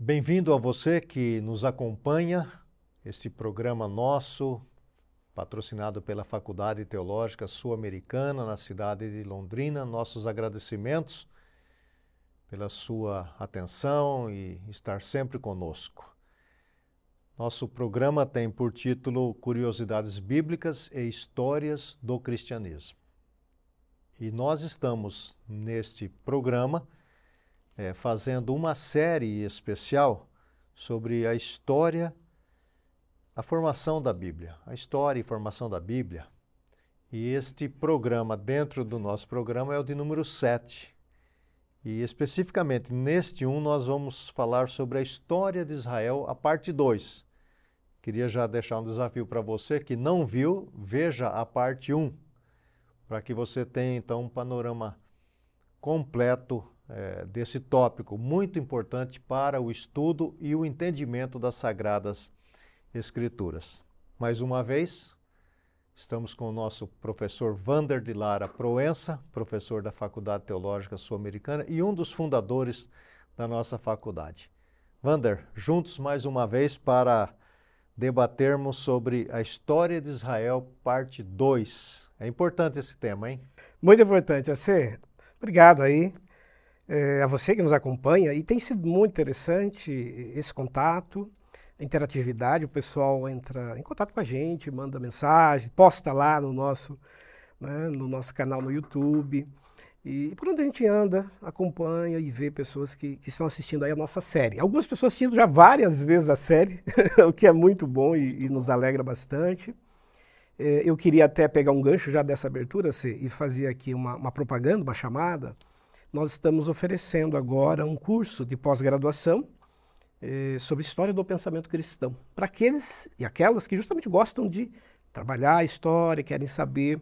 Bem-vindo a você que nos acompanha, este programa nosso, patrocinado pela Faculdade Teológica Sul-Americana, na cidade de Londrina. Nossos agradecimentos pela sua atenção e estar sempre conosco. Nosso programa tem por título Curiosidades Bíblicas e Histórias do Cristianismo. E nós estamos neste programa é, fazendo uma série especial sobre a história, a formação da Bíblia, a história e formação da Bíblia. E este programa, dentro do nosso programa, é o de número 7. E especificamente neste 1 nós vamos falar sobre a história de Israel, a parte 2. Queria já deixar um desafio para você que não viu, veja a parte 1, para que você tenha então um panorama completo é, desse tópico, muito importante para o estudo e o entendimento das Sagradas Escrituras. Mais uma vez, estamos com o nosso professor Vander de Lara Proença, professor da Faculdade Teológica Sul-Americana e um dos fundadores da nossa faculdade. Vander, juntos mais uma vez para debatermos sobre a história de Israel, parte 2. É importante esse tema, hein? Muito importante, AC. Obrigado aí é, a você que nos acompanha. E tem sido muito interessante esse contato, a interatividade. O pessoal entra em contato com a gente, manda mensagem, posta lá no nosso, né, no nosso canal no YouTube. E por onde a gente anda, acompanha e vê pessoas que, que estão assistindo aí a nossa série. Algumas pessoas assistindo já várias vezes a série, o que é muito bom e, e nos alegra bastante. É, eu queria até pegar um gancho já dessa abertura e fazer aqui uma, uma propaganda, uma chamada nós estamos oferecendo agora um curso de pós-graduação eh, sobre história do pensamento cristão, para aqueles e aquelas que justamente gostam de trabalhar a história, querem saber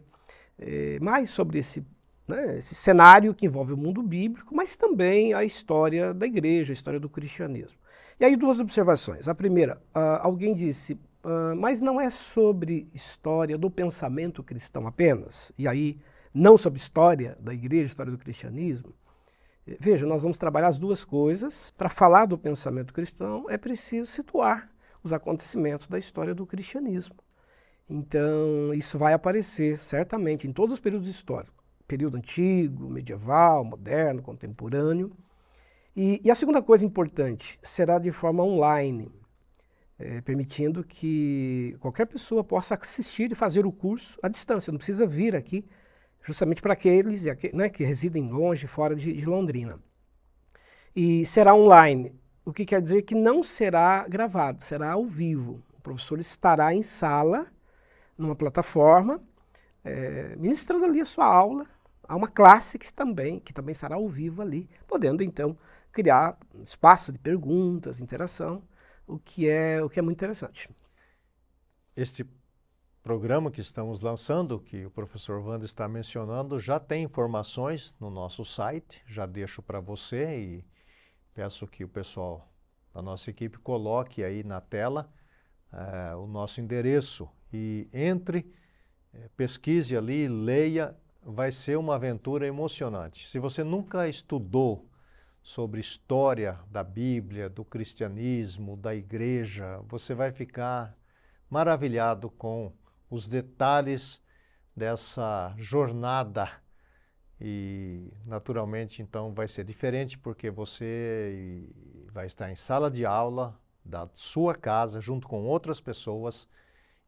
eh, mais sobre esse, né, esse cenário que envolve o mundo bíblico, mas também a história da igreja, a história do cristianismo. E aí duas observações. A primeira, uh, alguém disse, uh, mas não é sobre história do pensamento cristão apenas. E aí não sobre história da igreja, história do cristianismo. Veja, nós vamos trabalhar as duas coisas. Para falar do pensamento cristão, é preciso situar os acontecimentos da história do cristianismo. Então, isso vai aparecer certamente em todos os períodos históricos: período antigo, medieval, moderno, contemporâneo. E, e a segunda coisa importante será de forma online, é, permitindo que qualquer pessoa possa assistir e fazer o curso à distância, não precisa vir aqui justamente para aqueles né, que residem longe, fora de, de, Londrina. E será online, o que quer dizer que não será gravado, será ao vivo. O professor estará em sala, numa plataforma, é, ministrando ali a sua aula. Há uma classe que também, que também estará ao vivo ali, podendo então criar espaço de perguntas, interação, o que é, o que é muito interessante. Este programa que estamos lançando, que o professor Wanda está mencionando, já tem informações no nosso site, já deixo para você e peço que o pessoal da nossa equipe coloque aí na tela eh, o nosso endereço e entre, eh, pesquise ali, leia, vai ser uma aventura emocionante. Se você nunca estudou sobre história da Bíblia, do cristianismo, da igreja, você vai ficar maravilhado com os detalhes dessa jornada. E naturalmente então vai ser diferente porque você vai estar em sala de aula da sua casa junto com outras pessoas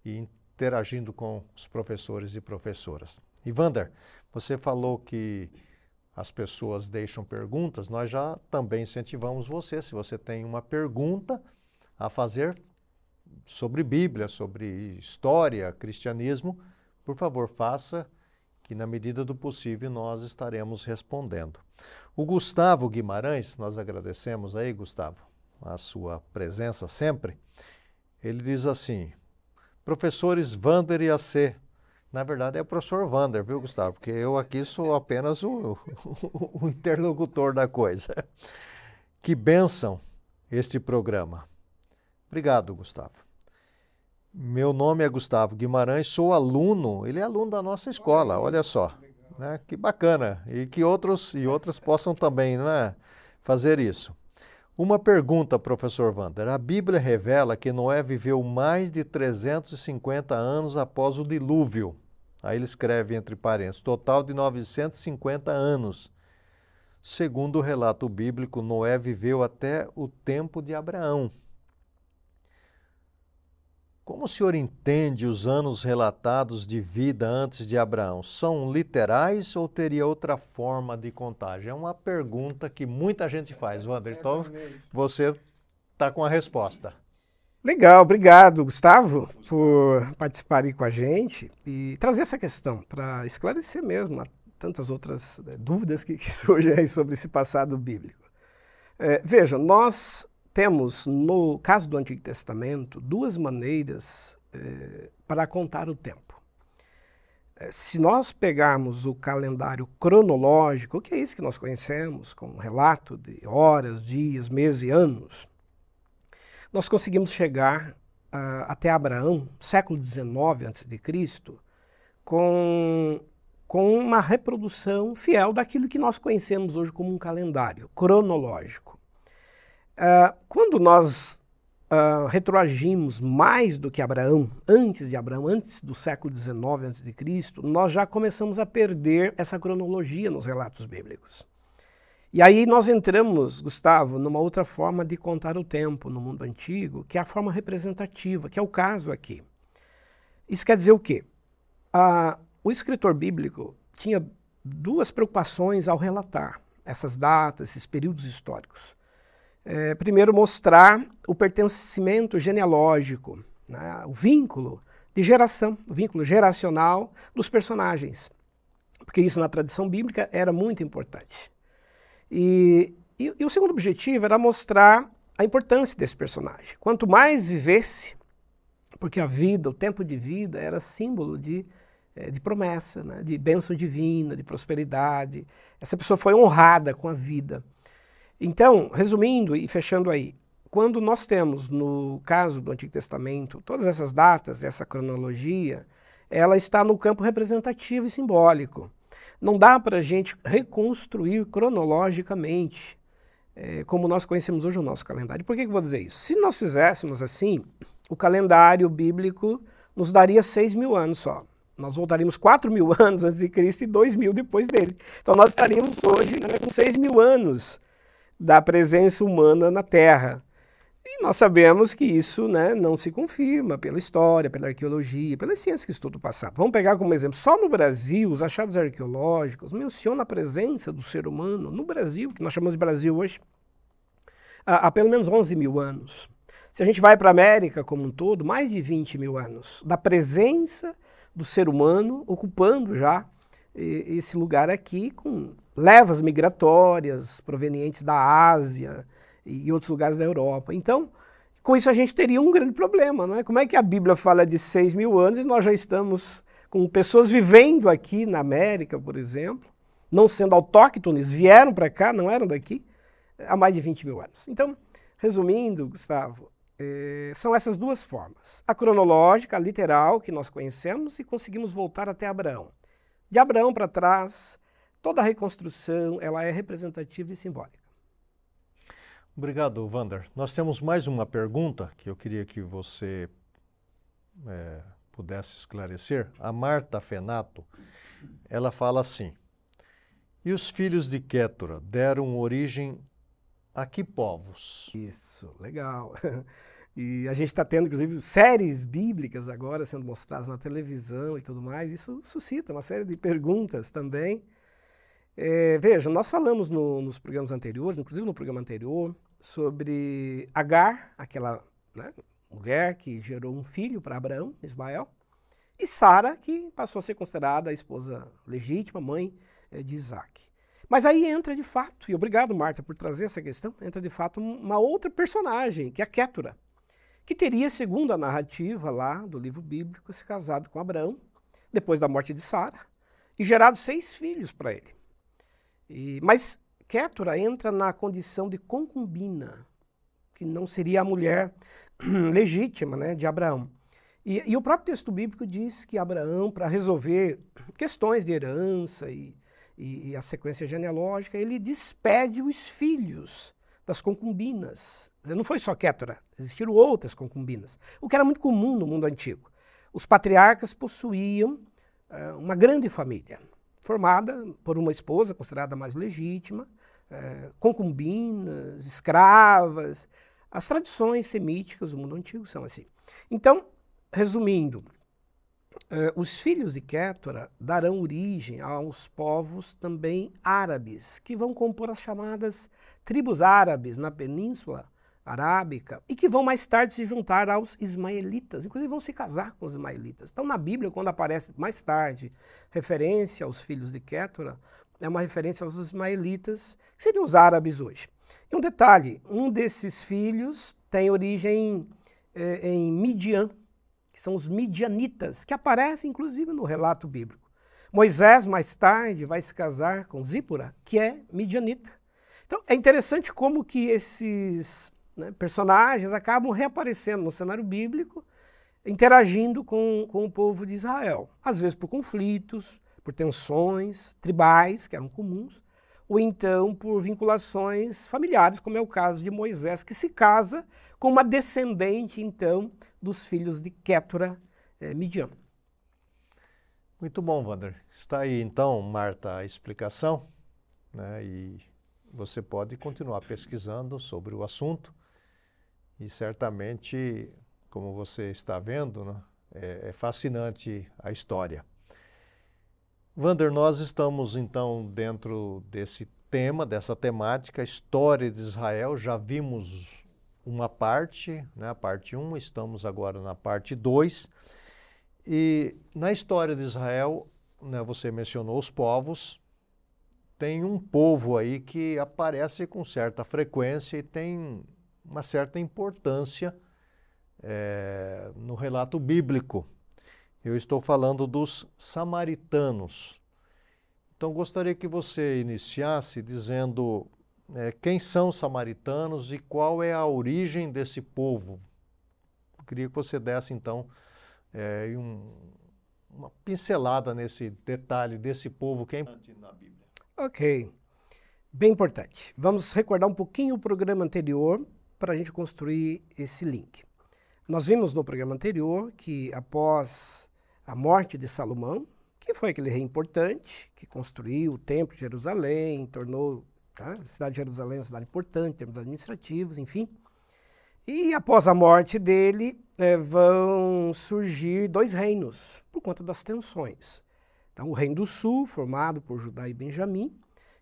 e interagindo com os professores e professoras. E Vander, você falou que as pessoas deixam perguntas, nós já também incentivamos você, se você tem uma pergunta a fazer, sobre Bíblia, sobre história, cristianismo, por favor, faça, que na medida do possível nós estaremos respondendo. O Gustavo Guimarães, nós agradecemos aí, Gustavo, a sua presença sempre. Ele diz assim: professores Vander e AC. Na verdade é o professor Vander, viu, Gustavo? Porque eu aqui sou apenas o, o, o interlocutor da coisa. Que benção este programa. Obrigado, Gustavo. Meu nome é Gustavo Guimarães, sou aluno, ele é aluno da nossa escola, olha só. Né? Que bacana. E que outros e outras possam também né, fazer isso. Uma pergunta, professor Wander. A Bíblia revela que Noé viveu mais de 350 anos após o dilúvio. Aí ele escreve entre parênteses, total de 950 anos. Segundo o relato bíblico, Noé viveu até o tempo de Abraão. Como o senhor entende os anos relatados de vida antes de Abraão? São literais ou teria outra forma de contagem? É uma pergunta que muita gente faz, Wander. Então, você está com a resposta. Legal, obrigado, Gustavo, por participar aí com a gente e trazer essa questão para esclarecer mesmo tantas outras né, dúvidas que, que, surgem aí sobre esse passado bíblico. É, veja, nós temos, no caso do Antigo Testamento, duas maneiras é, para contar o tempo. É, se nós pegarmos o calendário cronológico, que é isso que nós conhecemos, com relato de horas, dias, meses e anos, nós conseguimos chegar uh, até Abraão, século XIX a.C., com, com uma reprodução fiel daquilo que nós conhecemos hoje como um calendário cronológico. Uh, quando nós uh, retroagimos mais do que Abraão, antes de Abraão, antes do século XIX a.C., nós já começamos a perder essa cronologia nos relatos bíblicos. E aí nós entramos, Gustavo, numa outra forma de contar o tempo no mundo antigo, que é a forma representativa, que é o caso aqui. Isso quer dizer o quê? Uh, o escritor bíblico tinha duas preocupações ao relatar essas datas, esses períodos históricos é, primeiro mostrar o pertencimento genealógico, né, o vínculo de geração, o vínculo geracional dos personagens. Porque isso na tradição bíblica era muito importante. E, e, e o segundo objetivo era mostrar a importância desse personagem. Quanto mais vivesse, porque a vida, o tempo de vida, era símbolo de, é, de promessa, né? de bênção divina, de prosperidade. Essa pessoa foi honrada com a vida. Então, resumindo e fechando aí, quando nós temos, no caso do Antigo Testamento, todas essas datas, essa cronologia, ela está no campo representativo e simbólico. Não dá para a gente reconstruir cronologicamente, é, como nós conhecemos hoje o nosso calendário. Por que, que eu vou dizer isso? Se nós fizéssemos assim, o calendário bíblico nos daria 6 mil anos só. Nós voltaríamos 4 mil anos antes de Cristo e 2 mil depois dele. Então nós estaríamos hoje né, com 6 mil anos da presença humana na Terra. E nós sabemos que isso né, não se confirma pela história, pela arqueologia, pelas ciências que estudam o passado. Vamos pegar como exemplo, só no Brasil, os achados arqueológicos mencionam a presença do ser humano no Brasil, que nós chamamos de Brasil hoje, há, há pelo menos 11 mil anos. Se a gente vai para a América como um todo, mais de 20 mil anos da presença do ser humano ocupando já esse lugar aqui com levas migratórias provenientes da Ásia e outros lugares da Europa. Então, com isso a gente teria um grande problema, não é? Como é que a Bíblia fala de 6 mil anos e nós já estamos com pessoas vivendo aqui na América, por exemplo, não sendo autóctones, vieram para cá, não eram daqui, há mais de 20 mil anos. Então, resumindo, Gustavo, eh, são essas duas formas. A cronológica, a literal, que nós conhecemos, e conseguimos voltar até Abraão. De Abraão para trás, toda a reconstrução ela é representativa e simbólica. Obrigado, Vander. Nós temos mais uma pergunta que eu queria que você é, pudesse esclarecer. A Marta Fenato, ela fala assim: E os filhos de Kétura deram origem a que povos? Isso, legal. E a gente está tendo, inclusive, séries bíblicas agora sendo mostradas na televisão e tudo mais. Isso suscita uma série de perguntas também. É, veja, nós falamos no, nos programas anteriores, inclusive no programa anterior, sobre Agar, aquela né, mulher que gerou um filho para Abraão, Ismael, e Sara, que passou a ser considerada a esposa legítima, mãe é, de Isaac. Mas aí entra de fato, e obrigado, Marta, por trazer essa questão, entra de fato uma outra personagem, que é a Kétura que teria, segundo a narrativa lá do livro bíblico, se casado com Abraão, depois da morte de Sara, e gerado seis filhos para ele. E, mas Kétura entra na condição de concubina, que não seria a mulher legítima né, de Abraão. E, e, o próprio texto bíblico diz que Abraão, para resolver questões de herança e, e, e, a sequência genealógica, ele despede os filhos das concubinas. Não foi só Kétora, existiram outras concubinas, o que era muito comum no mundo antigo. Os patriarcas possuíam uh, uma grande família, formada por uma esposa considerada mais legítima, uh, concubinas, escravas. As tradições semíticas do mundo antigo são assim. Então, resumindo, Uh, os filhos de Kétora darão origem aos povos também árabes, que vão compor as chamadas tribos árabes na Península Arábica e que vão mais tarde se juntar aos ismaelitas, inclusive vão se casar com os ismaelitas. Então, na Bíblia, quando aparece mais tarde referência aos filhos de Kétora, é uma referência aos ismaelitas, que seriam os árabes hoje. E um detalhe: um desses filhos tem origem eh, em Midian, que são os midianitas, que aparecem inclusive no relato bíblico. Moisés, mais tarde, vai se casar com Zípora, que é midianita. Então, é interessante como que esses né, personagens acabam reaparecendo no cenário bíblico, interagindo com, com o povo de Israel. Às vezes por conflitos, por tensões tribais, que eram comuns, ou então por vinculações familiares, como é o caso de Moisés, que se casa com uma descendente, então, dos filhos de Kétura eh, Midian. Muito bom, Wander. Está aí, então, Marta, a explicação, né? e você pode continuar pesquisando sobre o assunto, e certamente, como você está vendo, né? é, é fascinante a história. Wander, nós estamos então dentro desse tema, dessa temática, história de Israel. Já vimos uma parte, né, a parte 1, estamos agora na parte 2. E na história de Israel, né, você mencionou os povos, tem um povo aí que aparece com certa frequência e tem uma certa importância é, no relato bíblico. Eu estou falando dos samaritanos. Então gostaria que você iniciasse dizendo é, quem são os samaritanos e qual é a origem desse povo. Eu queria que você desse, então, é, um, uma pincelada nesse detalhe desse povo que é importante na Bíblia. Ok, bem importante. Vamos recordar um pouquinho o programa anterior para a gente construir esse link. Nós vimos no programa anterior que após a morte de Salomão, que foi aquele rei importante, que construiu o Templo de Jerusalém, tornou Tá? A cidade de Jerusalém uma cidade importante em termos administrativos, enfim. E após a morte dele, é, vão surgir dois reinos, por conta das tensões. Então, o reino do sul, formado por Judá e Benjamim,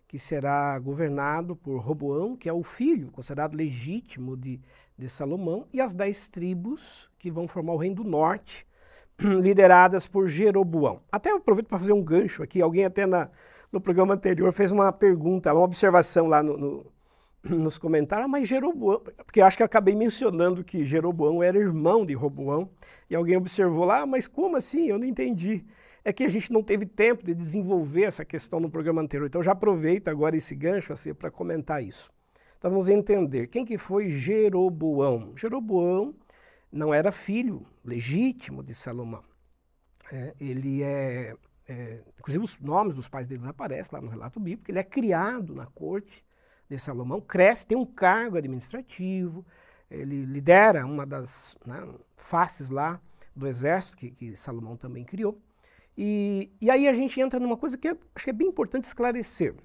que será governado por Roboão, que é o filho considerado legítimo de, de Salomão, e as dez tribos que vão formar o reino do norte, lideradas por Jeroboão. Até aproveito para fazer um gancho aqui, alguém até na, no programa anterior fez uma pergunta, uma observação lá no, no, nos comentários, mas Jeroboão, porque acho que eu acabei mencionando que Jeroboão era irmão de Roboão, e alguém observou lá, ah, mas como assim? Eu não entendi. É que a gente não teve tempo de desenvolver essa questão no programa anterior, então já aproveito agora esse gancho assim, para comentar isso. Então vamos entender quem que foi Jeroboão. Jeroboão não era filho legítimo de Salomão. É, ele é é, inclusive os nomes dos pais deles aparecem lá no relato bíblico, ele é criado na corte de Salomão, cresce, tem um cargo administrativo, ele lidera uma das né, faces lá do exército que, que Salomão também criou. E, e, aí a gente entra numa coisa que é, acho que é bem importante esclarecer.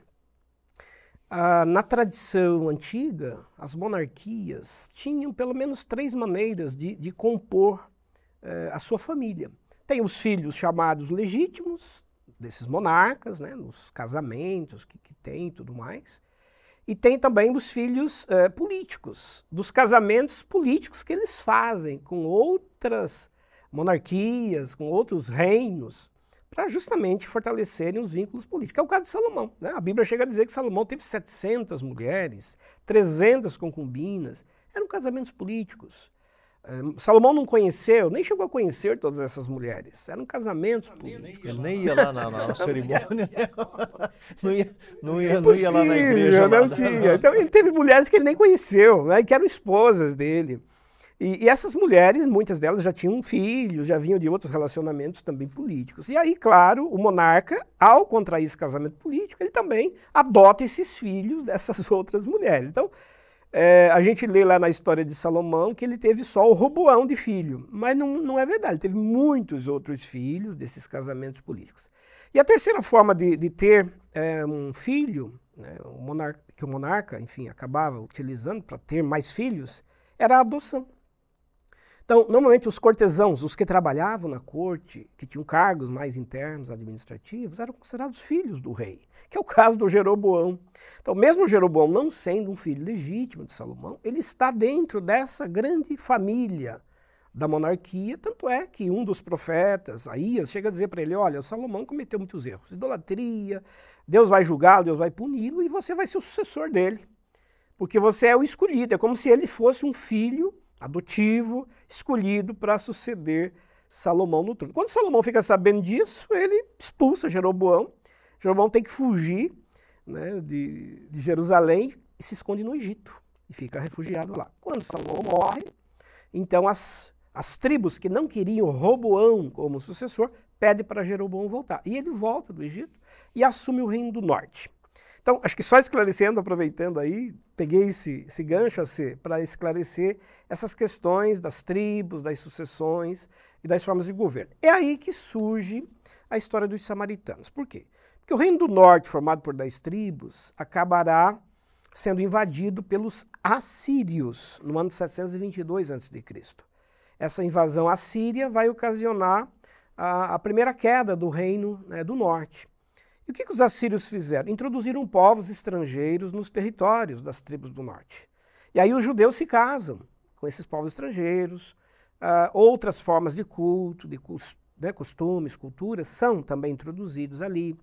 Ah, na tradição antiga, as monarquias tinham pelo menos três maneiras de, de compor eh, a sua família. Tem os filhos chamados legítimos, desses monarcas, né, nos casamentos que, que tem e tudo mais. E tem também os filhos eh, políticos, dos casamentos políticos que eles fazem com outras monarquias, com outros reinos, para justamente fortalecerem os vínculos políticos. É o caso de Salomão. Né? A Bíblia chega a dizer que Salomão teve 700 mulheres, 300 concubinas. Eram casamentos políticos. Salomão não conheceu, nem chegou a conhecer todas essas mulheres. Eram casamentos políticos. Ele nem ia lá na, na cerimônia. não, ia, não, ia, não ia lá na igreja. Não tinha. Então ele teve mulheres que ele nem conheceu, né, que eram esposas dele. E, e, essas mulheres, muitas delas já tinham filhos, já vinham de outros relacionamentos também políticos. E aí, claro, o monarca, ao contrair esse casamento político, ele também adota esses filhos dessas outras mulheres. Então, É, a gente lê lá na história de Salomão que ele teve só o Roboão de filho, mas não, não é verdade, ele teve muitos outros filhos desses casamentos políticos. E a terceira forma de, de ter é, um filho, né, o monarca, que o monarca, enfim, acabava utilizando para ter mais filhos, era a adoção. Então, normalmente os cortesãos, os que trabalhavam na corte, que tinham cargos mais internos, administrativos, eram considerados filhos do rei, que é o caso do Jeroboão. Então, mesmo Jeroboão não sendo um filho legítimo de Salomão, ele está dentro dessa grande família da monarquia, tanto é que um dos profetas, Aías, chega a dizer para ele, olha, Salomão cometeu muitos erros, idolatria, Deus vai julgá-lo, Deus vai puni-lo e você vai ser o sucessor dele, porque você é o escolhido, é como se ele fosse um filho adotivo, escolhido para suceder Salomão no trono. Quando Salomão fica sabendo disso, ele expulsa Jeroboão. Jeroboão tem que fugir né, de, de Jerusalém e se esconde no Egito e fica refugiado lá. Quando Salomão morre, então as, as tribos que não queriam Roboão como sucessor pedem para Jeroboão voltar. E ele volta do Egito e assume o reino do norte. Então, acho que só esclarecendo, aproveitando aí, peguei esse, esse gancho para esclarecer essas questões das tribos, das sucessões e das formas de governo. É aí que surge a história dos samaritanos. Por quê? Porque o reino do norte, formado por dez tribos, acabará sendo invadido pelos assírios no ano 722 a.C. Essa invasão assíria vai ocasionar a, a primeira queda do reino né, do norte. E o que, que os assírios fizeram? Introduziram povos estrangeiros nos territórios das tribos do norte. E aí os judeus se casam com esses povos estrangeiros, uh, outras formas de culto, de né, costumes, culturas, são também introduzidos ali.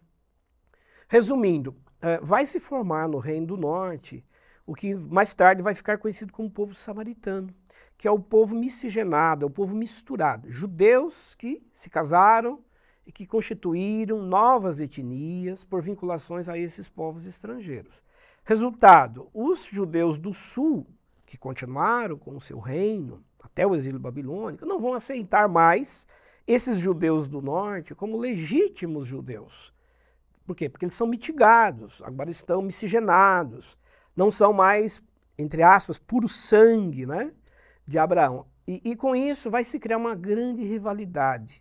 Resumindo, uh, vai se formar no Reino do Norte o que mais tarde vai ficar conhecido como povo samaritano, que é o povo miscigenado, é o povo misturado. Judeus que se casaram e que constituíram novas etnias por vinculações a esses povos estrangeiros. Resultado: os judeus do sul, que continuaram com o seu reino até o exílio babilônico, não vão aceitar mais esses judeus do norte como legítimos judeus. Por quê? Porque eles são mitigados, agora estão miscigenados, não são mais, entre aspas, puro sangue né, de Abraão. E, e com isso vai se criar uma grande rivalidade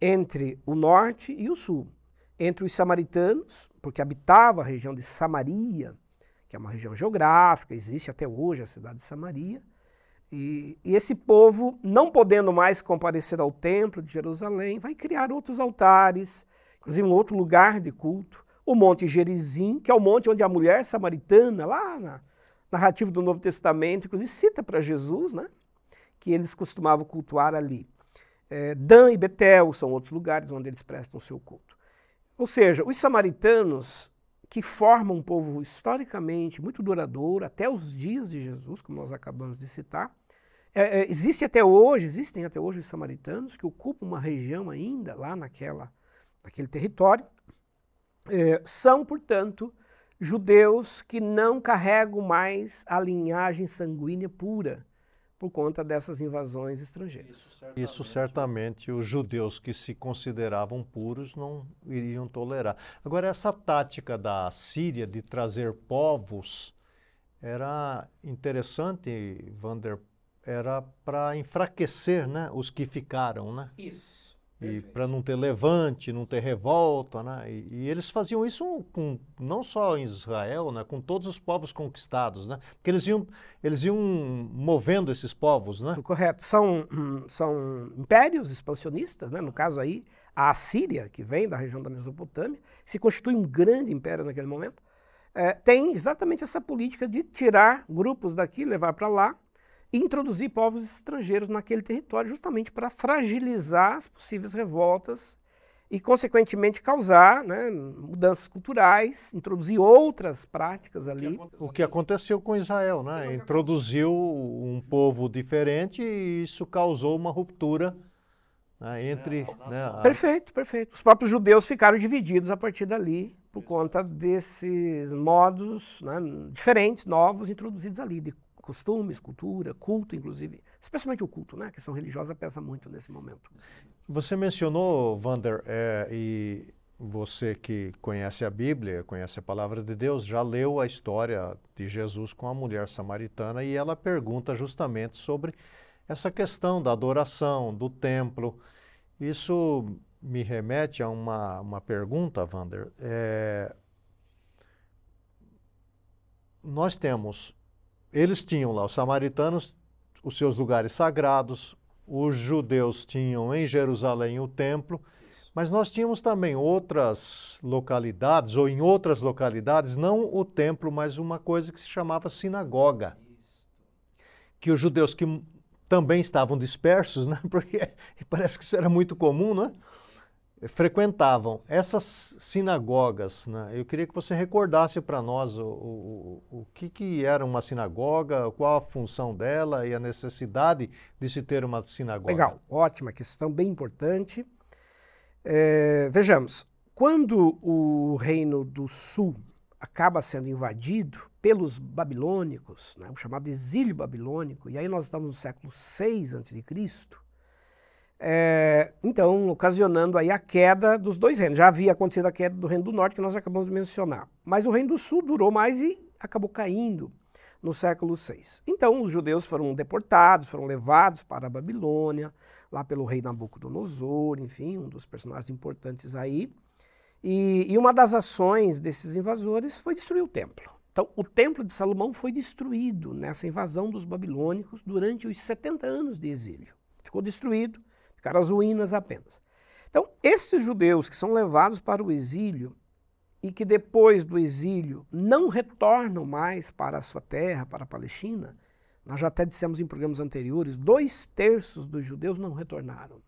entre o norte e o sul, entre os samaritanos, porque habitava a região de Samaria, que é uma região geográfica, existe até hoje a cidade de Samaria, e, e, esse povo, não podendo mais comparecer ao templo de Jerusalém, vai criar outros altares, inclusive um outro lugar de culto, o Monte Gerizim, que é o monte onde a mulher samaritana, lá na narrativa do Novo Testamento, inclusive cita para Jesus, né, que eles costumavam cultuar ali. É, Dan e Betel são outros lugares onde eles prestam o seu culto. Ou seja, os samaritanos, que formam um povo historicamente muito duradouro, até os dias de Jesus, como nós acabamos de citar, é, é, existe até hoje, existem até hoje os samaritanos que ocupam uma região ainda lá naquela, naquele território, é, são, portanto, judeus que não carregam mais a linhagem sanguínea pura, por conta dessas invasões estrangeiras. Isso certamente, Isso certamente os judeus que se consideravam puros não iriam tolerar. Agora, essa tática da Síria de trazer povos era interessante, Vander, era para enfraquecer né, os que ficaram, né? Isso. E para não ter levante, não ter revolta, né? E, e, eles faziam isso com não só em Israel, né? Com todos os povos conquistados, né? Porque eles iam, eles iam movendo esses povos, né? Correto. São, são impérios expansionistas, né? No caso aí, a Assíria, que vem da região da Mesopotâmia, se constitui um grande império naquele momento, é, tem exatamente essa política de tirar grupos daqui, levar para lá, introduzir povos estrangeiros naquele território justamente para fragilizar as possíveis revoltas e, consequentemente, causar né, mudanças culturais, introduzir outras práticas ali. O que aconteceu com Israel, né? Introduziu um povo diferente e isso causou uma ruptura né, entre. É, né, a... Perfeito, perfeito. Os próprios judeus ficaram divididos a partir dali por conta desses modos né, diferentes, novos, introduzidos ali, de costumes, cultura, culto, inclusive, especialmente o culto, né? A questão religiosa pesa muito nesse momento. Você mencionou, Vander, é, e você que conhece a Bíblia, conhece a palavra de Deus, já leu a história de Jesus com a mulher samaritana e ela pergunta justamente sobre essa questão da adoração, do templo. Isso me remete a uma, uma pergunta, Wander. É, nós temos, eles tinham lá, os samaritanos, os seus lugares sagrados, os judeus tinham em Jerusalém o templo, mas nós tínhamos também outras localidades, ou em outras localidades, não o templo, mas uma coisa que se chamava sinagoga. Que os judeus que também estavam dispersos, né? porque parece que isso era muito comum, não é? Frequentavam essas sinagogas. Né? Eu queria que você recordasse para nós o, o, o que, que era uma sinagoga, qual a função dela e a necessidade de se ter uma sinagoga. Legal, ótima questão, bem importante. É, vejamos, quando o reino do sul acaba sendo invadido pelos babilônicos, né, o chamado exílio babilônico, e aí nós estamos no século 6 a.C., é, então, ocasionando aí a queda dos dois reinos. Já havia acontecido a queda do Reino do Norte, que nós acabamos de mencionar. Mas o Reino do Sul durou mais e acabou caindo no século VI. Então, os judeus foram deportados, foram levados para a Babilônia, lá pelo rei Nabucodonosor, enfim, um dos personagens importantes aí. E, e uma das ações desses invasores foi destruir o templo. Então, o templo de Salomão foi destruído nessa invasão dos babilônicos durante os 70 anos de exílio. Ficou destruído Ficaram as ruínas apenas. Então, esses judeus que são levados para o exílio e que depois do exílio não retornam mais para a sua terra, para a Palestina, nós já até dissemos em programas anteriores, dois terços dos judeus não retornaram.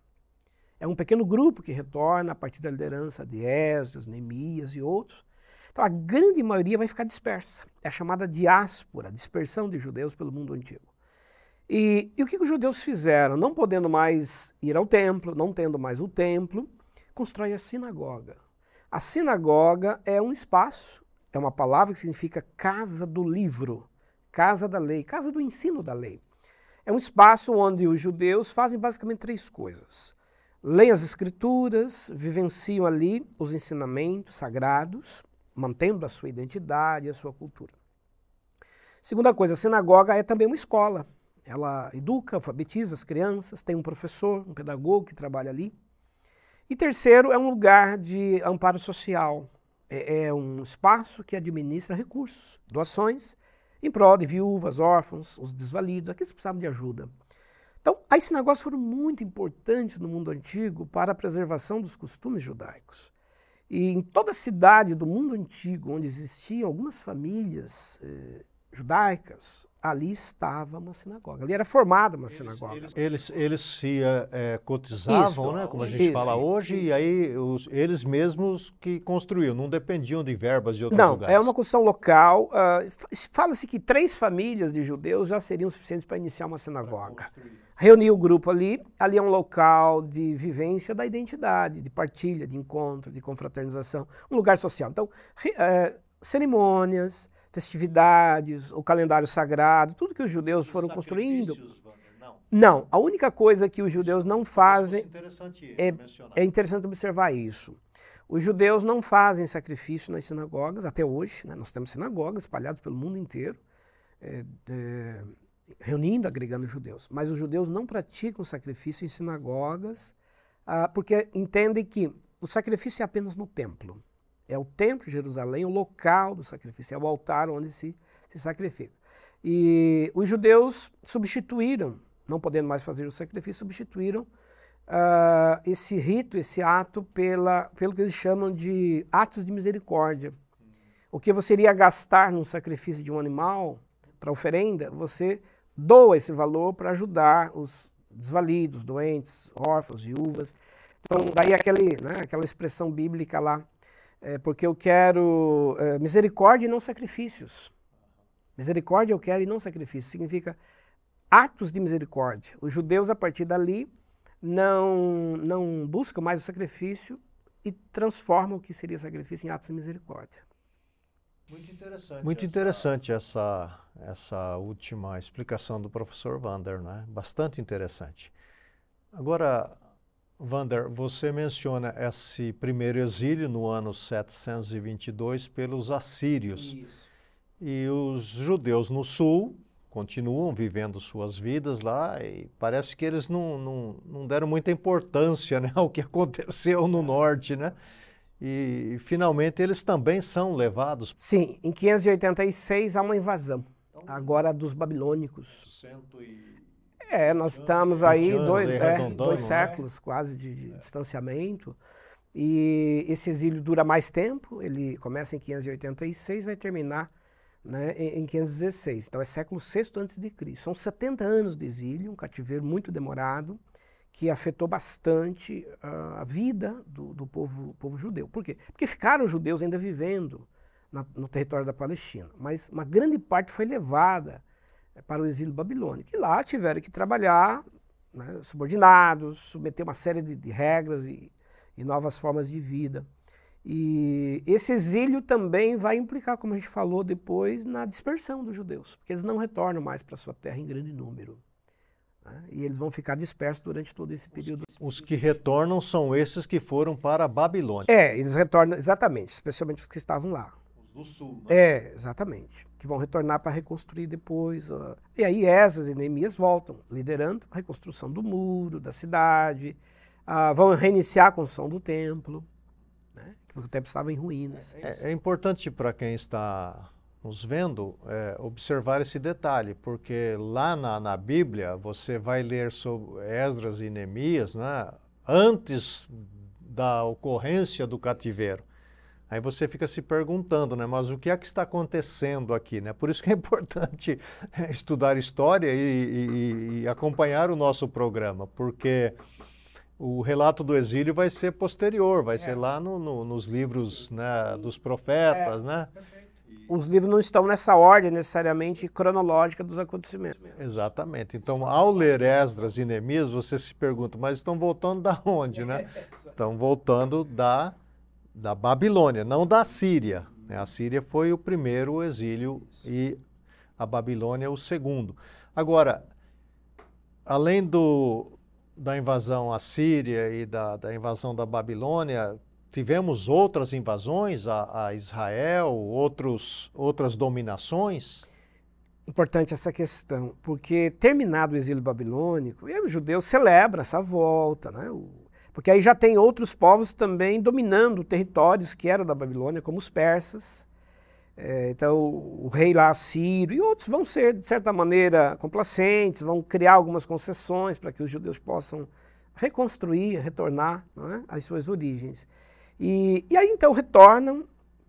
É um pequeno grupo que retorna a partir da liderança de Esdras, Neemias e outros. Então a grande maioria vai ficar dispersa. É a chamada diáspora, dispersão de judeus pelo mundo antigo. E, e o que, que os judeus fizeram? Não podendo mais ir ao templo, não tendo mais o templo, constrói a sinagoga. A sinagoga é um espaço, é uma palavra que significa casa do livro, casa da lei, casa do ensino da lei. É um espaço onde os judeus fazem basicamente três coisas. Leem as escrituras, vivenciam ali os ensinamentos sagrados, mantendo a sua identidade a sua cultura. Segunda coisa, a sinagoga é também uma escola. Ela educa, alfabetiza as crianças, tem um professor, um pedagogo que trabalha ali. E terceiro, é um lugar de amparo social. É, é um espaço que administra recursos, doações, em prol de viúvas, órfãos, os desvalidos, aqueles que precisavam de ajuda. Então, as sinagogas foram muito importantes no mundo antigo para a preservação dos costumes judaicos. E em toda cidade do mundo antigo, onde existiam algumas famílias eh, judaicas, ali estava uma sinagoga. Ali era formada uma eles, sinagoga. Eles, eles, eles se é, cotizavam, isso, né, como a gente isso, fala hoje, isso. e aí os, eles mesmos que construíam, não dependiam de verbas de outros não, lugares. Não, é uma construção local. Uh, Fala-se que três famílias de judeus já seriam suficientes para iniciar uma sinagoga. Reunir o grupo ali, ali é um local de vivência da identidade, de partilha, de encontro, de confraternização, um lugar social. Então, uh, cerimônias, festividades, o calendário sagrado, tudo que os judeus foram construindo. Não. não, a única coisa que os judeus não fazem interessante é, é interessante observar isso. Os judeus não fazem sacrifício nas sinagogas até hoje. Né? Nós temos sinagogas espalhadas pelo mundo inteiro, é, é, reunindo, agregando judeus. Mas os judeus não praticam sacrifício em sinagogas ah, porque entendem que o sacrifício é apenas no templo. É o templo de Jerusalém, o local do sacrifício, é o altar onde se, se sacrifica. E os judeus substituíram, não podendo mais fazer o sacrifício, substituíram uh, esse rito, esse ato, pela, pelo que eles chamam de atos de misericórdia. O que você iria gastar num sacrifício de um animal para oferenda, você doa esse valor para ajudar os desvalidos, doentes, órfãos, viúvas. Então, daí aquele, né, aquela expressão bíblica lá, é, porque eu quero é, misericórdia e não sacrifícios. Misericórdia eu quero e não sacrifícios. Significa atos de misericórdia. Os judeus, a partir dali, não, não buscam mais o sacrifício e transformam o que seria sacrifício em atos de misericórdia. Muito interessante. Muito essa... interessante essa, essa última explicação do professor Vander, né? Bastante interessante. Agora, Vander, você menciona esse primeiro exílio no ano 722 pelos assírios. Isso. E os judeus no sul continuam vivendo suas vidas lá e parece que eles não, não, não deram muita importância né, ao que aconteceu no norte, né? E, e finalmente eles também são levados. Sim, em 586 há uma invasão, então, agora dos babilônicos. Cento e é, nós estamos aí dois, é, dois é? séculos quase de, de distanciamento. E esse exílio dura mais tempo, ele começa em 586 vai terminar né, em, 516. Então é século VI antes de Cristo. São 70 anos de exílio, um cativeiro muito demorado, que afetou bastante uh, a vida do, do povo, povo, judeu. Por quê? Porque ficaram os judeus ainda vivendo na, no território da Palestina, mas uma grande parte foi levada é, para o exílio babilônico. E lá tiveram que trabalhar né, subordinados, submeter uma série de, de regras e, e, novas formas de vida. E esse exílio também vai implicar, como a gente falou depois, na dispersão dos judeus, porque eles não retornam mais para sua terra em grande número. Né, e eles vão ficar dispersos durante todo esse período. Os que retornam são esses que foram para a Babilônia. É, eles retornam, exatamente, especialmente os que estavam lá do sul. Né? É, exatamente. Que vão retornar para reconstruir depois. Uh, e aí Esas e Neemias voltam, liderando a reconstrução do muro, da cidade, uh, vão reiniciar a construção do templo, né? porque o templo estava em ruínas. É, é importante para quem está nos vendo é, observar esse detalhe, porque lá na, na, Bíblia você vai ler sobre Esdras e Neemias né, antes da ocorrência do cativeiro. Aí você fica se perguntando, né? Mas o que é que está acontecendo aqui, né? Por isso que é importante estudar história e, e, e acompanhar o nosso programa, porque o relato do exílio vai ser posterior, vai é. ser lá no, no, nos livros sim, né, sim. dos profetas, é, né? Os livros não estão nessa ordem necessariamente cronológica dos acontecimentos. Exatamente. Então, ao ler Esdras e Neemias, você se pergunta, mas estão voltando da onde, né? Estão voltando da da Babilônia, não da Síria. Né? A Síria foi o primeiro exílio e a Babilônia o segundo. Agora, além do, da invasão à Síria e da, da invasão da Babilônia, tivemos outras invasões a, a Israel, outros, outras dominações? Importante essa questão, porque terminado o exílio babilônico, o judeu celebra essa volta, né? O, porque aí já tem outros povos também dominando territórios que eram da Babilônia, como os persas. É, então, o, rei lá sírio e outros vão ser, de certa maneira, complacentes, vão criar algumas concessões para que os judeus possam reconstruir, retornar é, às suas origens. E, e, aí, então, retornam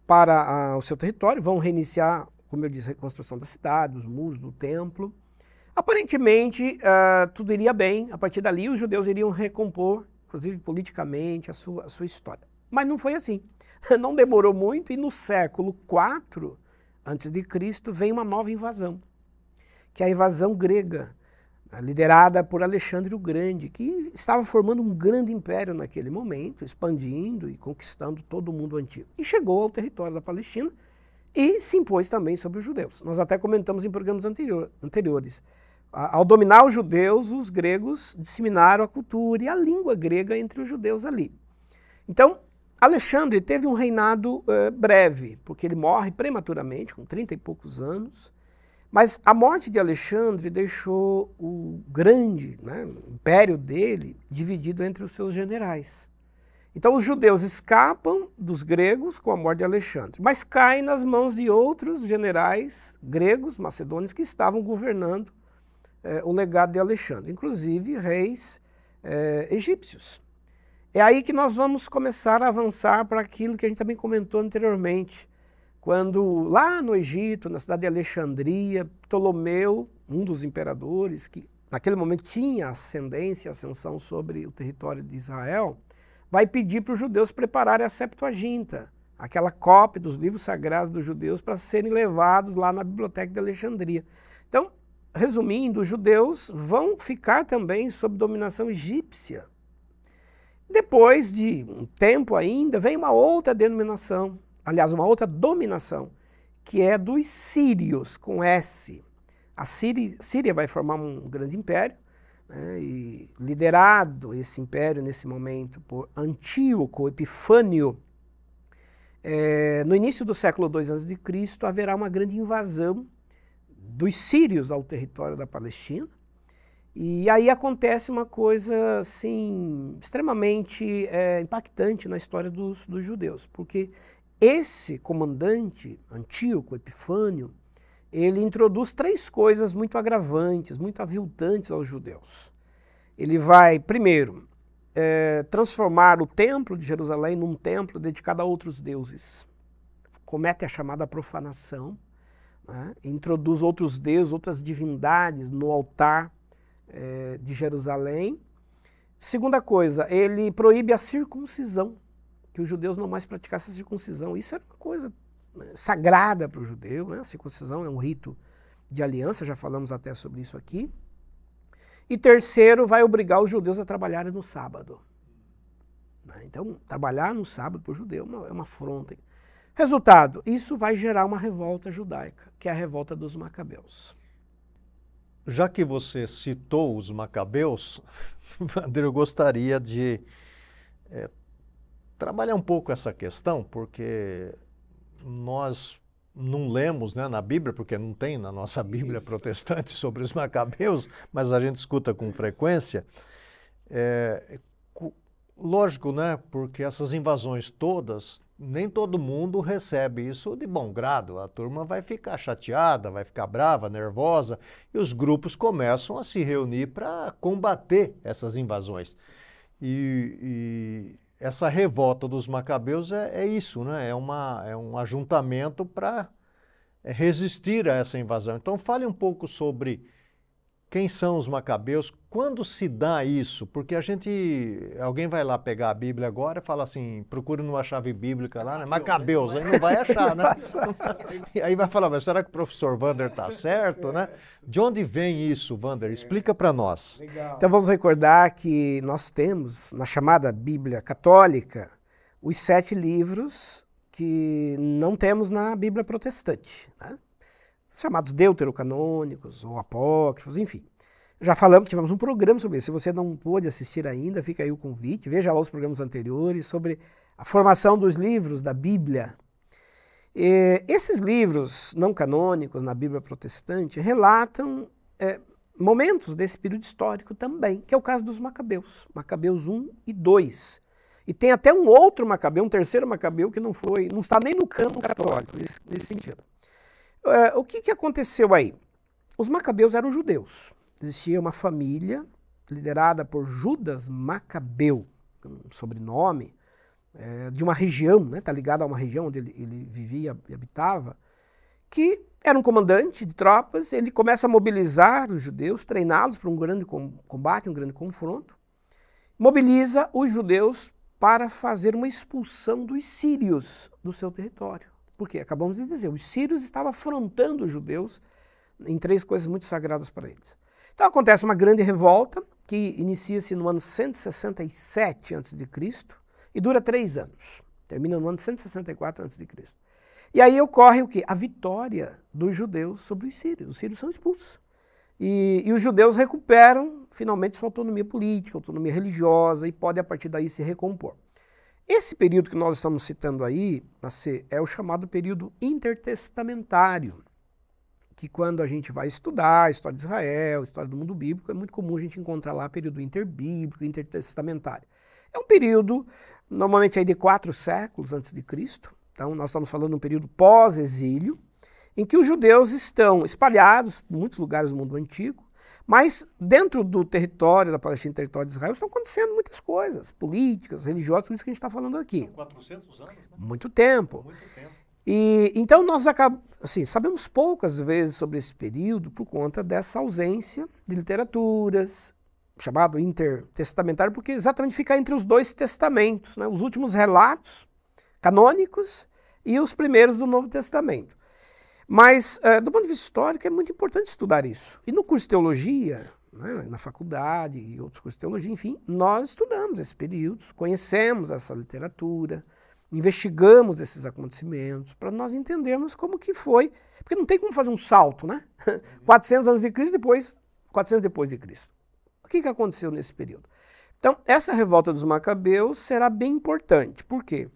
para a, o seu território, vão reiniciar, como eu disse, a reconstrução da cidade, os muros do templo. Aparentemente, uh, tudo iria bem. A partir dali, os judeus iriam recompor inclusive politicamente, a sua, a sua história. Mas não foi assim. Não demorou muito e no século IV antes de Cristo vem uma nova invasão, que é a invasão grega, né, liderada por Alexandre o Grande, que estava formando um grande império naquele momento, expandindo e conquistando todo o mundo antigo. E chegou ao território da Palestina e se impôs também sobre os judeus. Nós até comentamos em programas anterior, anteriores. Ao dominar os judeus, os gregos disseminaram a cultura e a língua grega entre os judeus ali. Então, Alexandre teve um reinado uh, breve, porque ele morre prematuramente, com 30 e poucos anos. Mas a morte de Alexandre deixou o grande né, império dele dividido entre os seus generais. Então os judeus escapam dos gregos com a morte de Alexandre, mas caem nas mãos de outros generais gregos, macedônios, que estavam governando é, o legado de Alexandre, inclusive reis é, egípcios. É aí que nós vamos começar a avançar para aquilo que a gente também comentou anteriormente, quando lá no Egito, na cidade de Alexandria, Ptolomeu, um dos imperadores, que naquele momento tinha ascendência, ascensão sobre o território de Israel, vai pedir para os judeus prepararem a Septuaginta, aquela cópia dos livros sagrados dos judeus para serem levados lá na biblioteca de Alexandria. Então, resumindo, os judeus vão ficar também sob dominação egípcia. Depois de um tempo ainda, vem uma outra denominação, aliás, uma outra dominação, que é dos sírios, com S. A Síria, Síria vai formar um grande império, né, e liderado esse império nesse momento por Antíoco Epifânio, é, no início do século II a.C., haverá uma grande invasão dos sírios ao território da Palestina. E aí acontece uma coisa assim extremamente é, impactante na história dos, dos judeus, porque esse comandante, Antíoco Epifânio, ele introduz três coisas muito agravantes, muito aviltantes aos judeus. Ele vai, primeiro, é, transformar o templo de Jerusalém num templo dedicado a outros deuses. Comete a chamada profanação, né? introduz outros deuses, outras divindades no altar é, de Jerusalém. Segunda coisa, ele proíbe a circuncisão, que os judeus não mais praticassem a circuncisão. Isso era uma coisa sagrada para o judeu, né? a circuncisão é um rito de aliança, já falamos até sobre isso aqui. E terceiro, vai obrigar os judeus a trabalharem no sábado. Né? Então, trabalhar no sábado para o judeu é uma, é uma afronta. Resultado, isso vai gerar uma revolta judaica, que é a revolta dos macabeus. Já que você citou os macabeus, Wander, eu gostaria de é, trabalhar um pouco essa questão, porque nós não lemos né, na Bíblia, porque não tem na nossa Bíblia Isso. protestante sobre os macabeus, mas a gente escuta com frequência. É, lógico, né, porque essas invasões todas, nem todo mundo recebe isso de bom grado. A turma vai ficar chateada, vai ficar brava, nervosa, e os grupos começam a se reunir para combater essas invasões. E, essa revolta dos macabeus é, é isso, né? é, uma, é um ajuntamento para resistir a essa invasão. Então, fale um pouco sobre quem são os macabeus, quando se dá isso? Porque a gente, alguém vai lá pegar a Bíblia agora e fala assim, procura numa chave bíblica lá, né? Macabeus, aí não vai achar, né? e aí vai falar, mas será que o professor Vander está certo, né? De onde vem isso, Vander? Explica para nós. Então vamos recordar que nós temos na chamada Bíblia Católica os sete livros que não temos na Bíblia Protestante, né? Chamados deuterocanônicos ou apócrifos, enfim. Já falamos, tivemos um programa sobre isso. Se você não pôde assistir ainda, fica aí o convite. Veja lá os programas anteriores sobre a formação dos livros da Bíblia. E esses livros não canônicos na Bíblia protestante relatam é, momentos desse período histórico também, que é o caso dos Macabeus, Macabeus 1 e 2. E tem até um outro Macabeu, um terceiro Macabeu, que não foi, não está nem no cano católico, nesse, nesse sentido. Uh, o que, que aconteceu aí? Os macabeus eram judeus. Existia uma família liderada por Judas Macabeu, um sobrenome, é, de uma região, está né, tá ligado a uma região onde ele, ele vivia e habitava, que era um comandante de tropas, ele começa a mobilizar os judeus, treiná-los para um grande combate, um grande confronto, mobiliza os judeus para fazer uma expulsão dos sírios do seu território. Porque acabamos de dizer, os sírios estavam afrontando os judeus em três coisas muito sagradas para eles. Então acontece uma grande revolta que inicia-se no ano 167 a.C. e dura três anos. Termina no ano 164 a.C. E aí ocorre o quê? A vitória dos judeus sobre os sírios. Os sírios são expulsos. E, e, os judeus recuperam finalmente sua autonomia política, autonomia religiosa e podem a partir daí se recompor. Esse período que nós estamos citando aí, é o chamado período intertestamentário, que quando a gente vai estudar a história de Israel, a história do mundo bíblico, é muito comum a gente encontrar lá período interbíblico, intertestamentário. É um período, normalmente aí de quatro séculos antes de Cristo, então nós estamos falando de um período pós-exílio, em que os judeus estão espalhados por muitos lugares do mundo antigo, mas dentro do território da Palestina, território de Israel, estão acontecendo muitas coisas, políticas, religiosas, por isso que a gente está falando aqui. São 400 anos? Né? Muito tempo. Muito tempo. E, então nós acabamos, assim, sabemos poucas vezes sobre esse período por conta dessa ausência de literaturas, chamado intertestamentário, porque exatamente fica entre os dois testamentos, né, os últimos relatos canônicos e os primeiros do Novo Testamento. Mas, uh, do ponto de vista histórico, é muito importante estudar isso. E no curso de teologia, né, na faculdade e outros cursos de teologia, enfim, nós estudamos esses períodos, conhecemos essa literatura, investigamos esses acontecimentos para nós entendermos como que foi, porque não tem como fazer um salto, né? 400 anos de Cristo depois, 400 depois de Cristo. que, que aconteceu nesse período? Então, essa revolta dos Macabeus será bem importante. Por quê?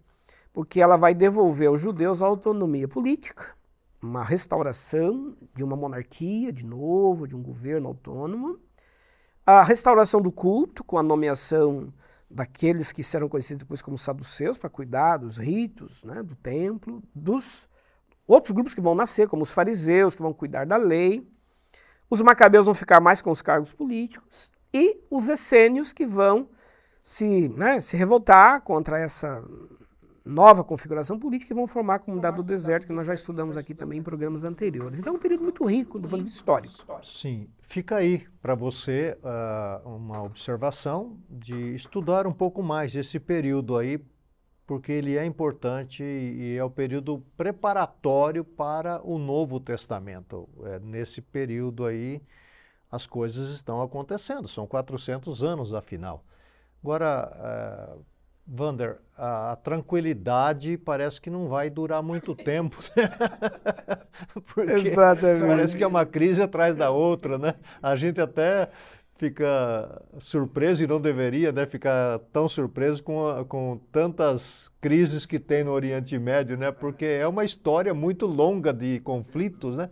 Porque ela vai devolver aos judeus a autonomia política, uma restauração de uma monarquia, de novo, de um governo autônomo, a restauração do culto, com a nomeação daqueles que serão conhecidos depois como saduceus, para cuidar dos ritos né, do templo, dos outros grupos que vão nascer, como os fariseus, que vão cuidar da lei. Os macabeus vão ficar mais com os cargos políticos, e os essênios que vão se, né, se revoltar contra essa nova configuração política e vão formar a comunidade do deserto, que nós já estudamos aqui também em programas anteriores. Então é um período muito rico do ponto de vista histórico. Sim, fica aí para você uh, uma observação de estudar um pouco mais esse período aí, porque ele é importante e é o período preparatório para o Novo Testamento. É, nesse período aí as coisas estão acontecendo, são 400 anos afinal. Agora, uh, Vander, a, tranquilidade parece que não vai durar muito tempo. Porque Exatamente. Parece que é uma crise atrás da outra, né? A gente até fica surpreso e não deveria né, ficar tão surpreso com, a, com tantas crises que tem no Oriente Médio, né? Porque é uma história muito longa de conflitos, né?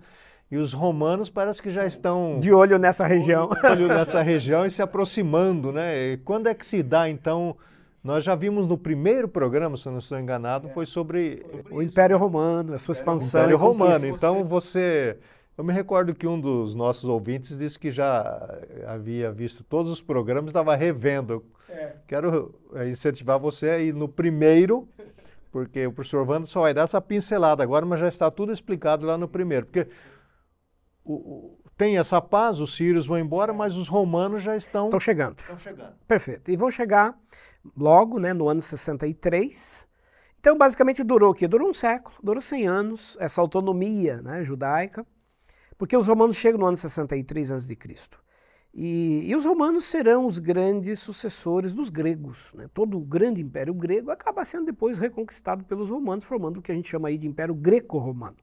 E os romanos parece que já estão de olho nessa região, de olho nessa região e se aproximando, né? E quando é que se dá então? Nós já vimos no primeiro programa, se eu não estou enganado, foi sobre o Império Romano, a sua expansão. O Império Romano. Então você. Eu me recordo que um dos nossos ouvintes disse que já havia visto todos os programas, estava revendo. É. Quero incentivar você a ir no primeiro, porque o professor Wanda só vai dar essa pincelada agora, mas já está tudo explicado lá no primeiro. Porque o, o, tem essa paz, os sírios vão embora, mas os romanos já estão... Estão chegando. Estão chegando. Perfeito. E vão chegar logo, né, no ano 63. Então, basicamente, durou o quê? Durou um século, durou 100 anos, essa autonomia né, judaica, porque os romanos chegam no ano 63 a.C. E, e os romanos serão os grandes sucessores dos gregos. Né? Todo o grande império grego acaba sendo depois reconquistado pelos romanos, formando o que a gente chama aí de Império Greco-Romano.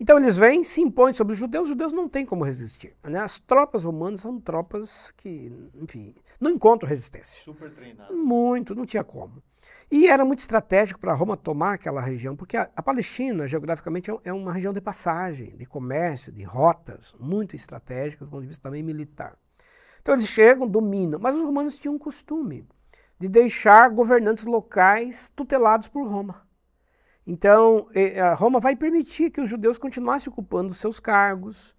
Então eles vêm, se impõem sobre os judeus, os judeus não têm como resistir. Né? As tropas romanas são tropas que, enfim, não encontram resistência. Super treinadas. Muito, não tinha como. E era muito estratégico para Roma tomar aquela região, porque a, a Palestina, geograficamente, é, é uma região de passagem, de comércio, de rotas, muito estratégicas do ponto de vista também militar. Então eles chegam, dominam, mas os romanos tinham um costume de deixar governantes locais tutelados por Roma. Então, Roma vai permitir que os judeus continuassem ocupando seus cargos,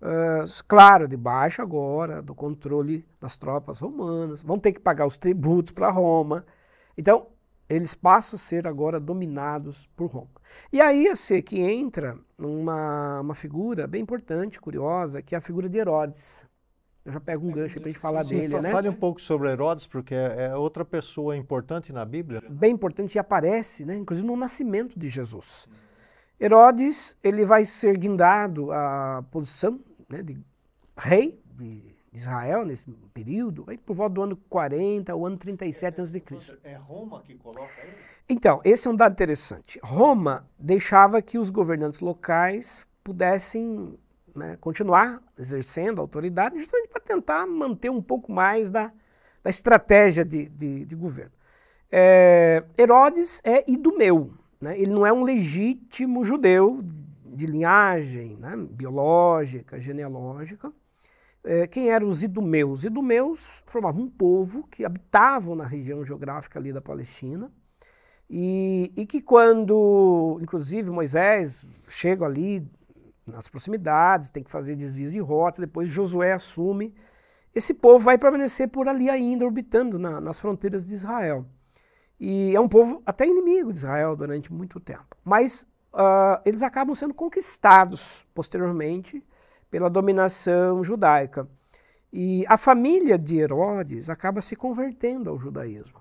uh, claro, debaixo agora do controle das tropas romanas, vão ter que pagar os tributos para Roma. Então, eles passam a ser agora dominados por Roma. E aí a ser que entra uma, uma figura bem importante, curiosa, que é a figura de Herodes. Eu já pego um gancho para a gente falar Sim, dele, né? Fale um pouco sobre Herodes, porque é, é outra pessoa importante na Bíblia. Bem importante e aparece, né? inclusive no nascimento de Jesus. Herodes, ele vai ser guindado à posição né, de rei de Israel nesse período, aí por volta do ano 40 ou ano 37 a.C. É Roma que coloca ele? Então, esse é um dado interessante. Roma deixava que os governantes locais pudessem né, continuar exercendo autoridade, justamente para tentar manter um pouco mais da, da estratégia de, de, de governo. É, Herodes é idumeu, né, ele não é um legítimo judeu de linhagem né, biológica, genealógica. É, quem eram os idumeus? Idumeus formavam um povo que habitavam na região geográfica ali da Palestina, e, e, que quando, inclusive, Moisés chega ali nas proximidades, tem que fazer desvios de rota, depois Josué assume. Esse povo vai permanecer por ali ainda, orbitando na, nas fronteiras de Israel. E é um povo até inimigo de Israel durante muito tempo. Mas uh, eles acabam sendo conquistados posteriormente pela dominação judaica. E a família de Herodes acaba se convertendo ao judaísmo.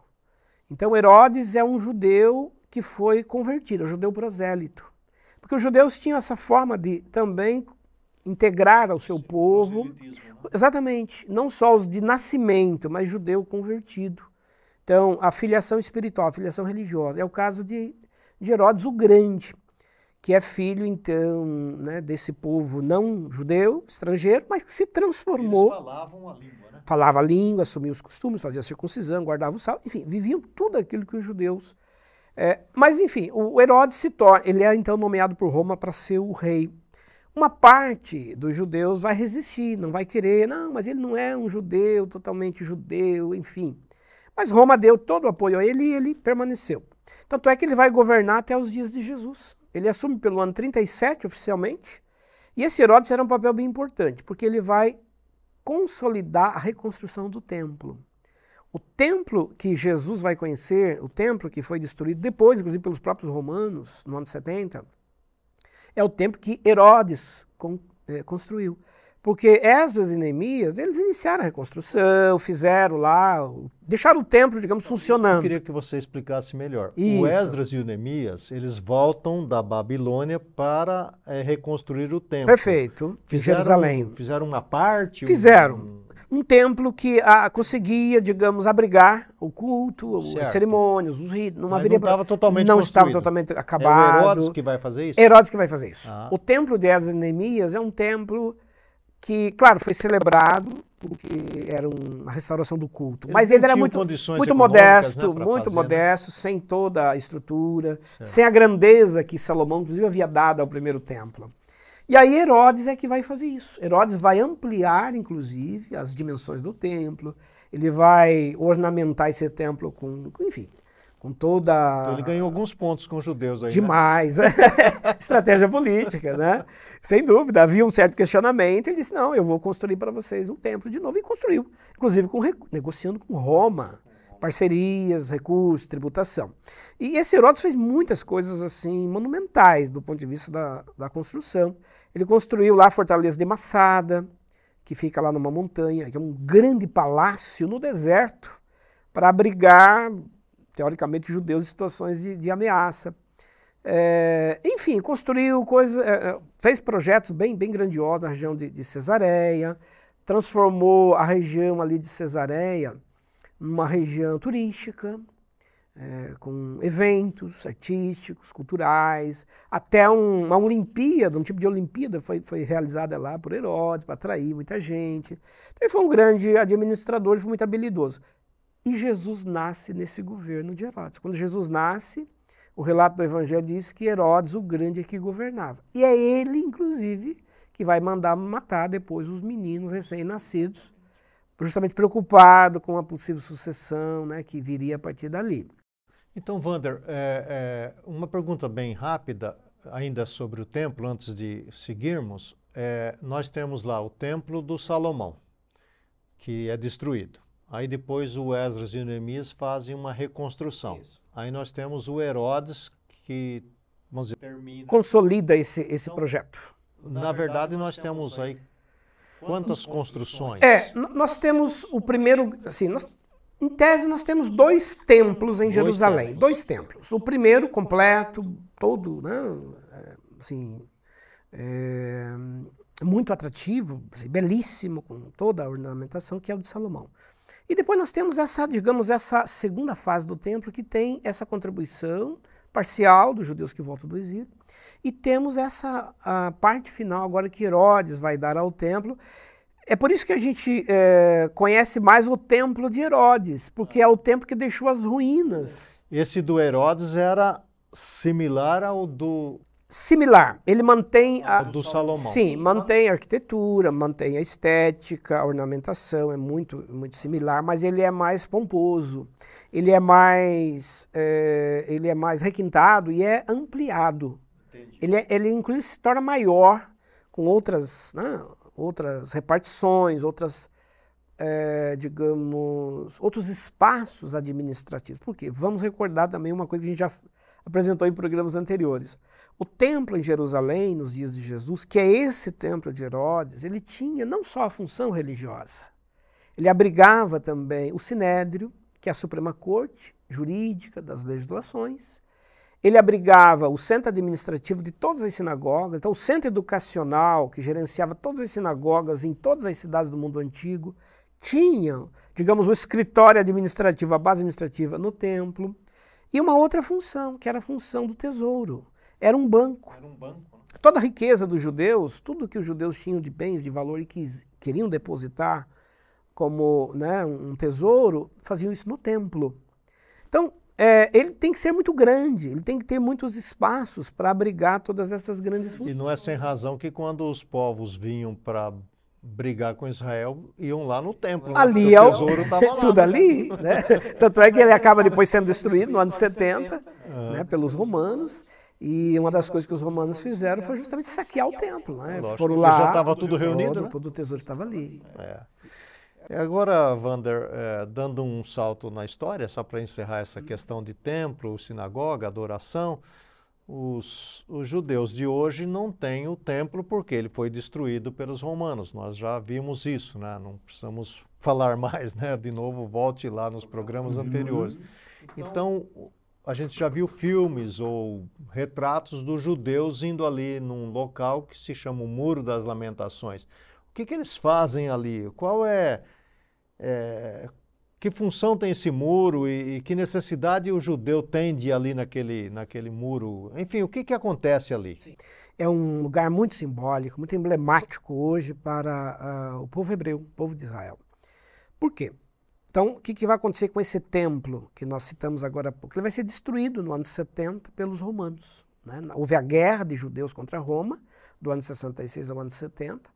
Então Herodes é um judeu que foi convertido, é um judeu prosélito. Porque os judeus tinham essa forma de também integrar ao seu Sim, povo. Né? Exatamente. Não só os de nascimento, mas judeu convertido. Então, a filiação espiritual, a filiação religiosa. É o caso de, de Herodes o Grande, que é filho, então, né, desse povo não judeu, estrangeiro, mas que se transformou. Eles falavam a língua, né? Falava a língua, assumia os costumes, fazia a circuncisão, guardava o sal, enfim, viviam tudo aquilo que os judeus. É, mas, enfim, o Herodes se torna, ele é então nomeado por Roma para ser o rei. Uma parte dos judeus vai resistir, não vai querer, não, mas ele não é um judeu, totalmente judeu, enfim. Mas Roma deu todo o apoio a ele e ele permaneceu. Tanto é que ele vai governar até os dias de Jesus. Ele assume pelo ano 37 oficialmente. E esse Herodes era um papel bem importante, porque ele vai consolidar a reconstrução do templo. O templo que Jesus vai conhecer, o templo que foi destruído depois, inclusive pelos próprios romanos, no ano 70, é o templo que Herodes eh, construiu. Porque Esdras e Neemias, eles iniciaram a reconstrução, fizeram lá, deixaram o templo, digamos, funcionando. Eu queria que você explicasse melhor. Isso. O Esdras e o Neemias, eles voltam da Babilônia para é, reconstruir o templo. Perfeito, fizeram, Jerusalém. Fizeram uma parte? Fizeram. Um, um templo que a, conseguia, digamos, abrigar o culto, certo. as cerimônias, os ritos. Não, estava totalmente Não estava totalmente acabado. É o Herodes que vai fazer isso? Herodes que vai fazer isso. Ah. O templo de Esdras e Neemias é um templo que, claro, foi celebrado porque era uma restauração do culto, Eles mas ele era muito, muito modesto, né, muito fazer, modesto, né? sem toda a estrutura, certo. sem a grandeza que Salomão, inclusive, havia dado ao primeiro templo. E aí Herodes é que vai fazer isso. Herodes vai ampliar, inclusive, as dimensões do templo, ele vai ornamentar esse templo com, enfim, com toda. Então ele ganhou alguns pontos com os judeus aí. Né? Demais. Né? Estratégia política, né? Sem dúvida. Havia um certo questionamento. Ele disse: não, eu vou construir para vocês um templo de novo. E construiu. Inclusive com, negociando com Roma. Parcerias, recursos, tributação. E esse Herodes fez muitas coisas assim monumentais do ponto de vista da, da construção. Ele construiu lá a Fortaleza de Massada, que fica lá numa montanha, que é um grande palácio no deserto para abrigar teoricamente, judeus em situações de, de ameaça. É, enfim, construiu coisas, é, é, fez projetos bem, bem grandiosos na região de, de Cesareia, transformou a região ali de Cesareia numa região turística, é, com eventos artísticos, culturais, até um, uma Olimpíada, um tipo de Olimpíada foi, foi realizada lá por Herodes, para atrair muita gente. Então, ele foi um grande administrador, foi muito habilidoso. E Jesus nasce nesse governo de Herodes. Quando Jesus nasce, o relato do Evangelho diz que Herodes, o grande, é que governava. E é ele, inclusive, que vai mandar matar depois os meninos recém-nascidos, justamente preocupado com a possível sucessão né, que viria a partir dali. Então, Wander, é, é, uma pergunta bem rápida, ainda sobre o templo, antes de seguirmos. É, nós temos lá o templo do Salomão, que é destruído. Aí depois o Esdras e o Neemias fazem uma reconstrução. Isso. Aí nós temos o Herodes que, vamos dizer, termina. Consolida esse, esse então, projeto. Na, na verdade, nós, nós temos aí quantas construções? É, nós temos o primeiro, assim, nós, em tese nós temos dois templos em dois Jerusalém, templos. dois templos. O primeiro completo, todo, né, assim, é, muito atrativo, assim, belíssimo, com toda a ornamentação, que é o de Salomão. E depois nós temos essa, digamos, essa segunda fase do templo que tem essa contribuição parcial dos judeus que voltam do exílio. E temos essa parte final agora que Herodes vai dar ao templo. É por isso que a gente é, conhece mais o templo de Herodes, porque é o templo que deixou as ruínas. Esse do Herodes era similar ao do similar. Ele mantém a do Salomão. Sim, mantém a arquitetura, mantém a estética, a ornamentação é muito muito similar, mas ele é mais pomposo. Ele é mais é, ele é mais requintado e é ampliado. Entendi. Ele é, ele inclusive se torna maior com outras né, outras repartições, outras é, digamos outros espaços administrativos. Por quê? Vamos recordar também uma coisa que a gente já apresentou em programas anteriores. O templo em Jerusalém, nos dias de Jesus, que é esse templo de Herodes, ele tinha não só a função religiosa, ele abrigava também o Sinédrio, que é a Suprema Corte jurídica das legislações, ele abrigava o centro administrativo de todas as sinagogas, então o centro educacional, que gerenciava todas as sinagogas em todas as cidades do mundo antigo, tinha, digamos, o escritório administrativo, a base administrativa no templo, e uma outra função, que era a função do tesouro. era um banco. Era um banco. Né? Toda a riqueza dos judeus, tudo que os judeus tinham de bens de valor e que queriam depositar como né, um tesouro, faziam isso no templo. Então, é, ele tem que ser muito grande, ele tem que ter muitos espaços para abrigar todas essas grandes funções. E não é sem razão que quando os povos vinham para brigar com Israel, iam lá no templo. Né? Ali é o tesouro estava lá. Tudo ali, né? Tanto é que ele acaba depois sendo destruído no ano 70, né, pelos romanos. E uma das coisas que os romanos fizeram foi justamente saquear o templo. Né? Foram lá. Já estava tudo reunido. Todo, né? todo o tesouro estava ali. É. Agora, Vander, é, dando um salto na história, só para encerrar essa questão de templo, sinagoga, adoração, os, os, judeus de hoje não têm o templo porque ele foi destruído pelos romanos. Nós já vimos isso, né? não precisamos falar mais, né? De novo, volte lá nos programas anteriores. Então, a gente já viu filmes ou retratos dos judeus indo ali num local que se chama o Muro das Lamentações. O que, que eles fazem ali? Qual é, é, que função tem esse muro e, e, que necessidade o judeu tem de ir ali naquele, naquele muro? Enfim, o que, que acontece ali? É um lugar muito simbólico, muito emblemático hoje para uh, o povo hebreu, o povo de Israel. Por quê? Então, o que, que vai acontecer com esse templo que nós citamos agora há pouco? Ele vai ser destruído no ano 70 pelos romanos. Né? Houve a guerra de judeus contra Roma, do ano 66 ao ano 70.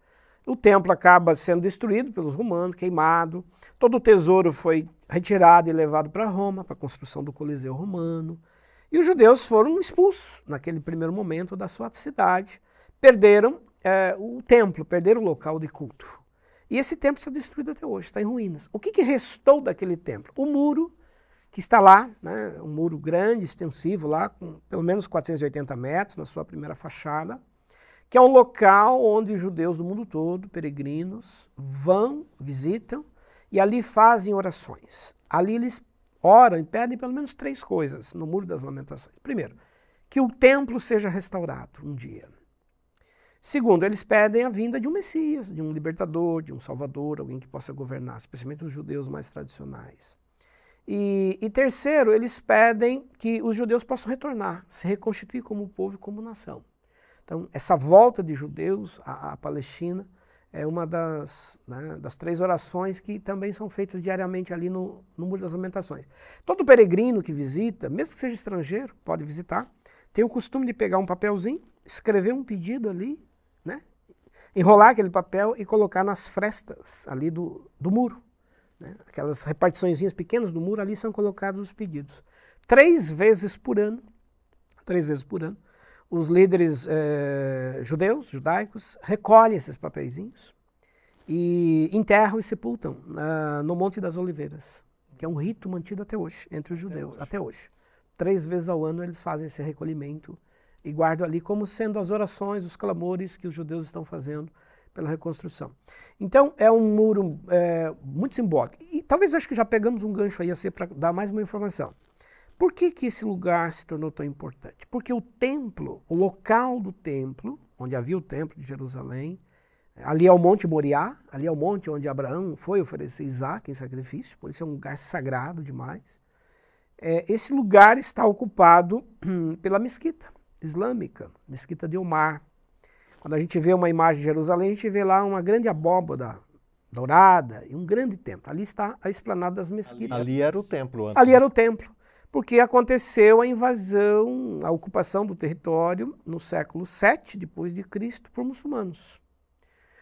O templo acaba sendo destruído pelos romanos, queimado. Todo o tesouro foi retirado e levado para Roma, para a construção do Coliseu Romano. E os judeus foram expulsos naquele primeiro momento da sua cidade. Perderam é, o templo, perderam o local de culto. E esse templo está destruído até hoje, está em ruínas. O que, que restou daquele templo? O muro que está lá, né, um muro grande, extensivo, lá com pelo menos 480 metros na sua primeira fachada que é um local onde os judeus do mundo todo, peregrinos, vão, visitam e ali fazem orações. Ali eles oram e pedem pelo menos três coisas no Muro das Lamentações. Primeiro, que o templo seja restaurado um dia. Segundo, eles pedem a vinda de um Messias, de um libertador, de um salvador, alguém que possa governar, especialmente os judeus mais tradicionais. E, e terceiro, eles pedem que os judeus possam retornar, se reconstituir como povo e como nação. Então, essa volta de judeus à, à Palestina é uma das, né, das, três orações que também são feitas diariamente ali no, no Muro das Lamentações. Todo peregrino que visita, mesmo que seja estrangeiro, pode visitar, tem o costume de pegar um papelzinho, escrever um pedido ali, né, enrolar aquele papel e colocar nas frestas ali do, do muro. Né, aquelas repartições pequenas do muro, ali são colocados os pedidos. Três vezes por ano, três vezes por ano, os líderes eh, judeus, judaicos, recolhem esses papeizinhos e enterram e sepultam no Monte das Oliveiras, que é um rito mantido até hoje entre os judeus, até hoje. Até hoje. Três vezes ao ano eles fazem esse recolhimento e guardam ali como sendo as orações, os clamores que os judeus estão fazendo pela reconstrução. Então é um muro é, muito simbólico. E talvez acho que já pegamos um gancho aí a ser para dar mais uma informação. Por que, que esse lugar se tornou tão importante? Porque o templo, o local do templo, onde havia o templo de Jerusalém, ali é o Monte Moriá, ali é o monte onde Abraão foi oferecer Isaac em sacrifício, por isso é um lugar sagrado demais. É, esse lugar está ocupado pela mesquita islâmica, mesquita de Omar. Quando a gente vê uma imagem de Jerusalém, a gente vê lá uma grande abóbada dourada e um grande templo. Ali está a esplanada das mesquitas. Ali, ali era o templo antes. Ali era o templo porque aconteceu a invasão, a ocupação do território no século VII depois de Cristo por muçulmanos.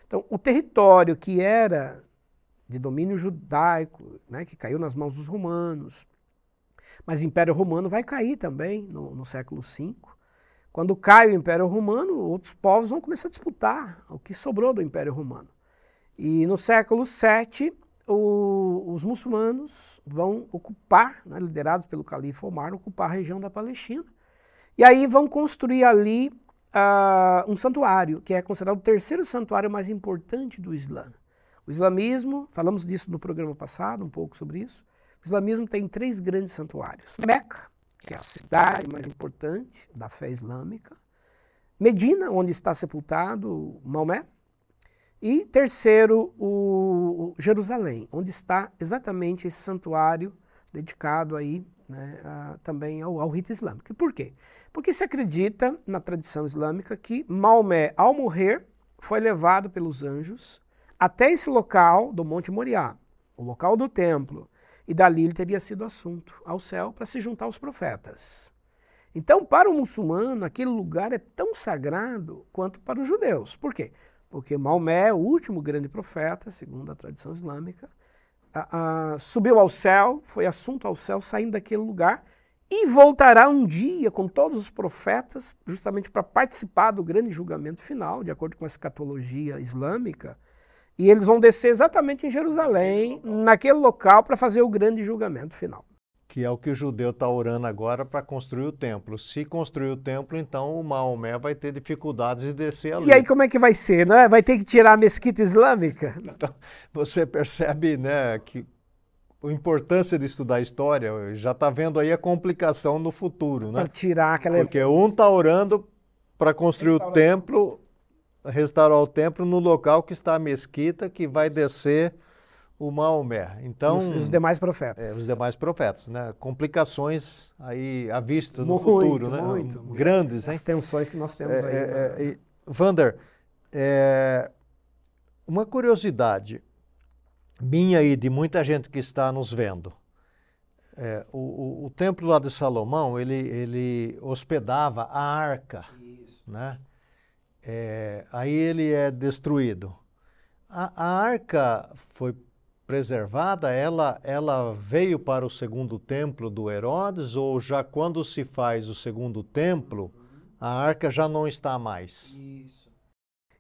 Então, o território que era de domínio judaico, né, que caiu nas mãos dos romanos, mas o Império Romano vai cair também no, no século V. Quando cai o Império Romano, outros povos vão começar a disputar o que sobrou do Império Romano. E no século VII, o, os muçulmanos vão ocupar, né, liderados pelo califa Omar, ocupar a região da Palestina. E aí vão construir ali uh, um santuário, que é considerado o terceiro santuário mais importante do Islã. O islamismo, falamos disso no programa passado, um pouco sobre isso. O islamismo tem três grandes santuários: Meca, que é a cidade mais importante da fé islâmica, Medina, onde está sepultado Maomé, e terceiro, o Jerusalém, onde está exatamente esse santuário dedicado aí né, a, também ao, ao rito islâmico. Por quê? Porque se acredita na tradição islâmica que Maomé, ao morrer, foi levado pelos anjos até esse local do Monte Moriá, o local do templo, e dali ele teria sido assunto ao céu para se juntar aos profetas. Então, para o muçulmano, aquele lugar é tão sagrado quanto para os judeus. Por quê? Porque Maomé, o último grande profeta, segundo a tradição islâmica, a, a, subiu ao céu, foi assunto ao céu, saindo daquele lugar, e voltará um dia com todos os profetas, justamente para participar do grande julgamento final, de acordo com a escatologia islâmica. E eles vão descer exatamente em Jerusalém, naquele local, para fazer o grande julgamento final que é o que o judeu está orando agora para construir o templo. Se construir o templo, então o Maomé vai ter dificuldades de descer ali. E aí como é que vai ser, né? Vai ter que tirar a mesquita islâmica? Então, você percebe, né, que a importância de estudar história, já está vendo aí a complicação no futuro, né? Para tirar aquela... Porque um está orando para construir o templo, restaurar o templo no local que está a mesquita, que vai descer o Maomé. Então, os, os demais profetas. É, os demais profetas, né? Complicações aí à vista no muito, futuro, né? Muito, Grandes, As tensões que nós temos é, aí. É, né? Vander, é, uma curiosidade minha e de muita gente que está nos vendo. É, o, o, o, templo lá de Salomão, ele, ele hospedava a arca, Isso. né? É, aí ele é destruído. A, a arca foi preservada, ela, ela veio para o segundo templo do Herodes ou já quando se faz o segundo templo, a arca já não está mais? Isso.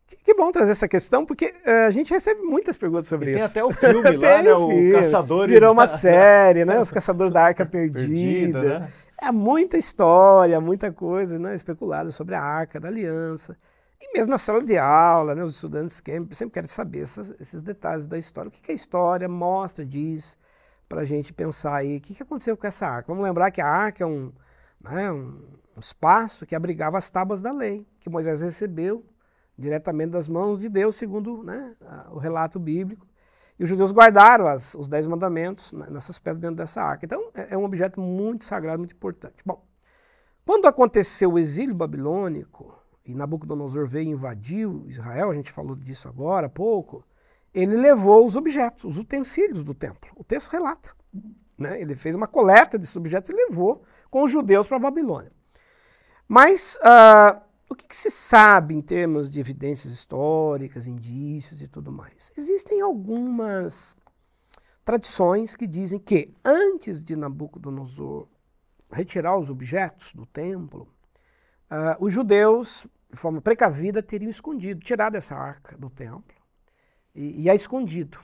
Que, que bom trazer essa questão, porque uh, a gente recebe muitas perguntas sobre e isso. Tem até o filme lá, né? O filme. Caçadores... Virou uma série, né? Os Caçadores da Arca Perdida. Perdida né? É muita história, muita coisa né? especulada sobre a Arca da Aliança. E mesmo na sala de aula, né, os estudantes sempre querem saber essas, esses detalhes da história. O que, que a história mostra, diz, para a gente pensar aí, o que, que aconteceu com essa arca? Vamos lembrar que a arca é um, né, um espaço que abrigava as tábuas da lei, que Moisés recebeu diretamente das mãos de Deus, segundo né, o relato bíblico. E os judeus guardaram as, os dez mandamentos nessas pedras dentro dessa arca. Então, é, é um objeto muito sagrado, muito importante. Bom, quando aconteceu o exílio babilônico, e Nabucodonosor veio e invadiu Israel, a gente falou disso agora há pouco, ele levou os objetos, os utensílios do templo. O texto relata. Né? Ele fez uma coleta desses objetos e levou com os judeus para a Babilônia. Mas uh, o que, que, se sabe em termos de evidências históricas, indícios e tudo mais? Existem algumas tradições que dizem que antes de Nabucodonosor retirar os objetos do templo, uh, os judeus de forma precavida, teriam escondido, tirado essa arca do templo e, e a escondido.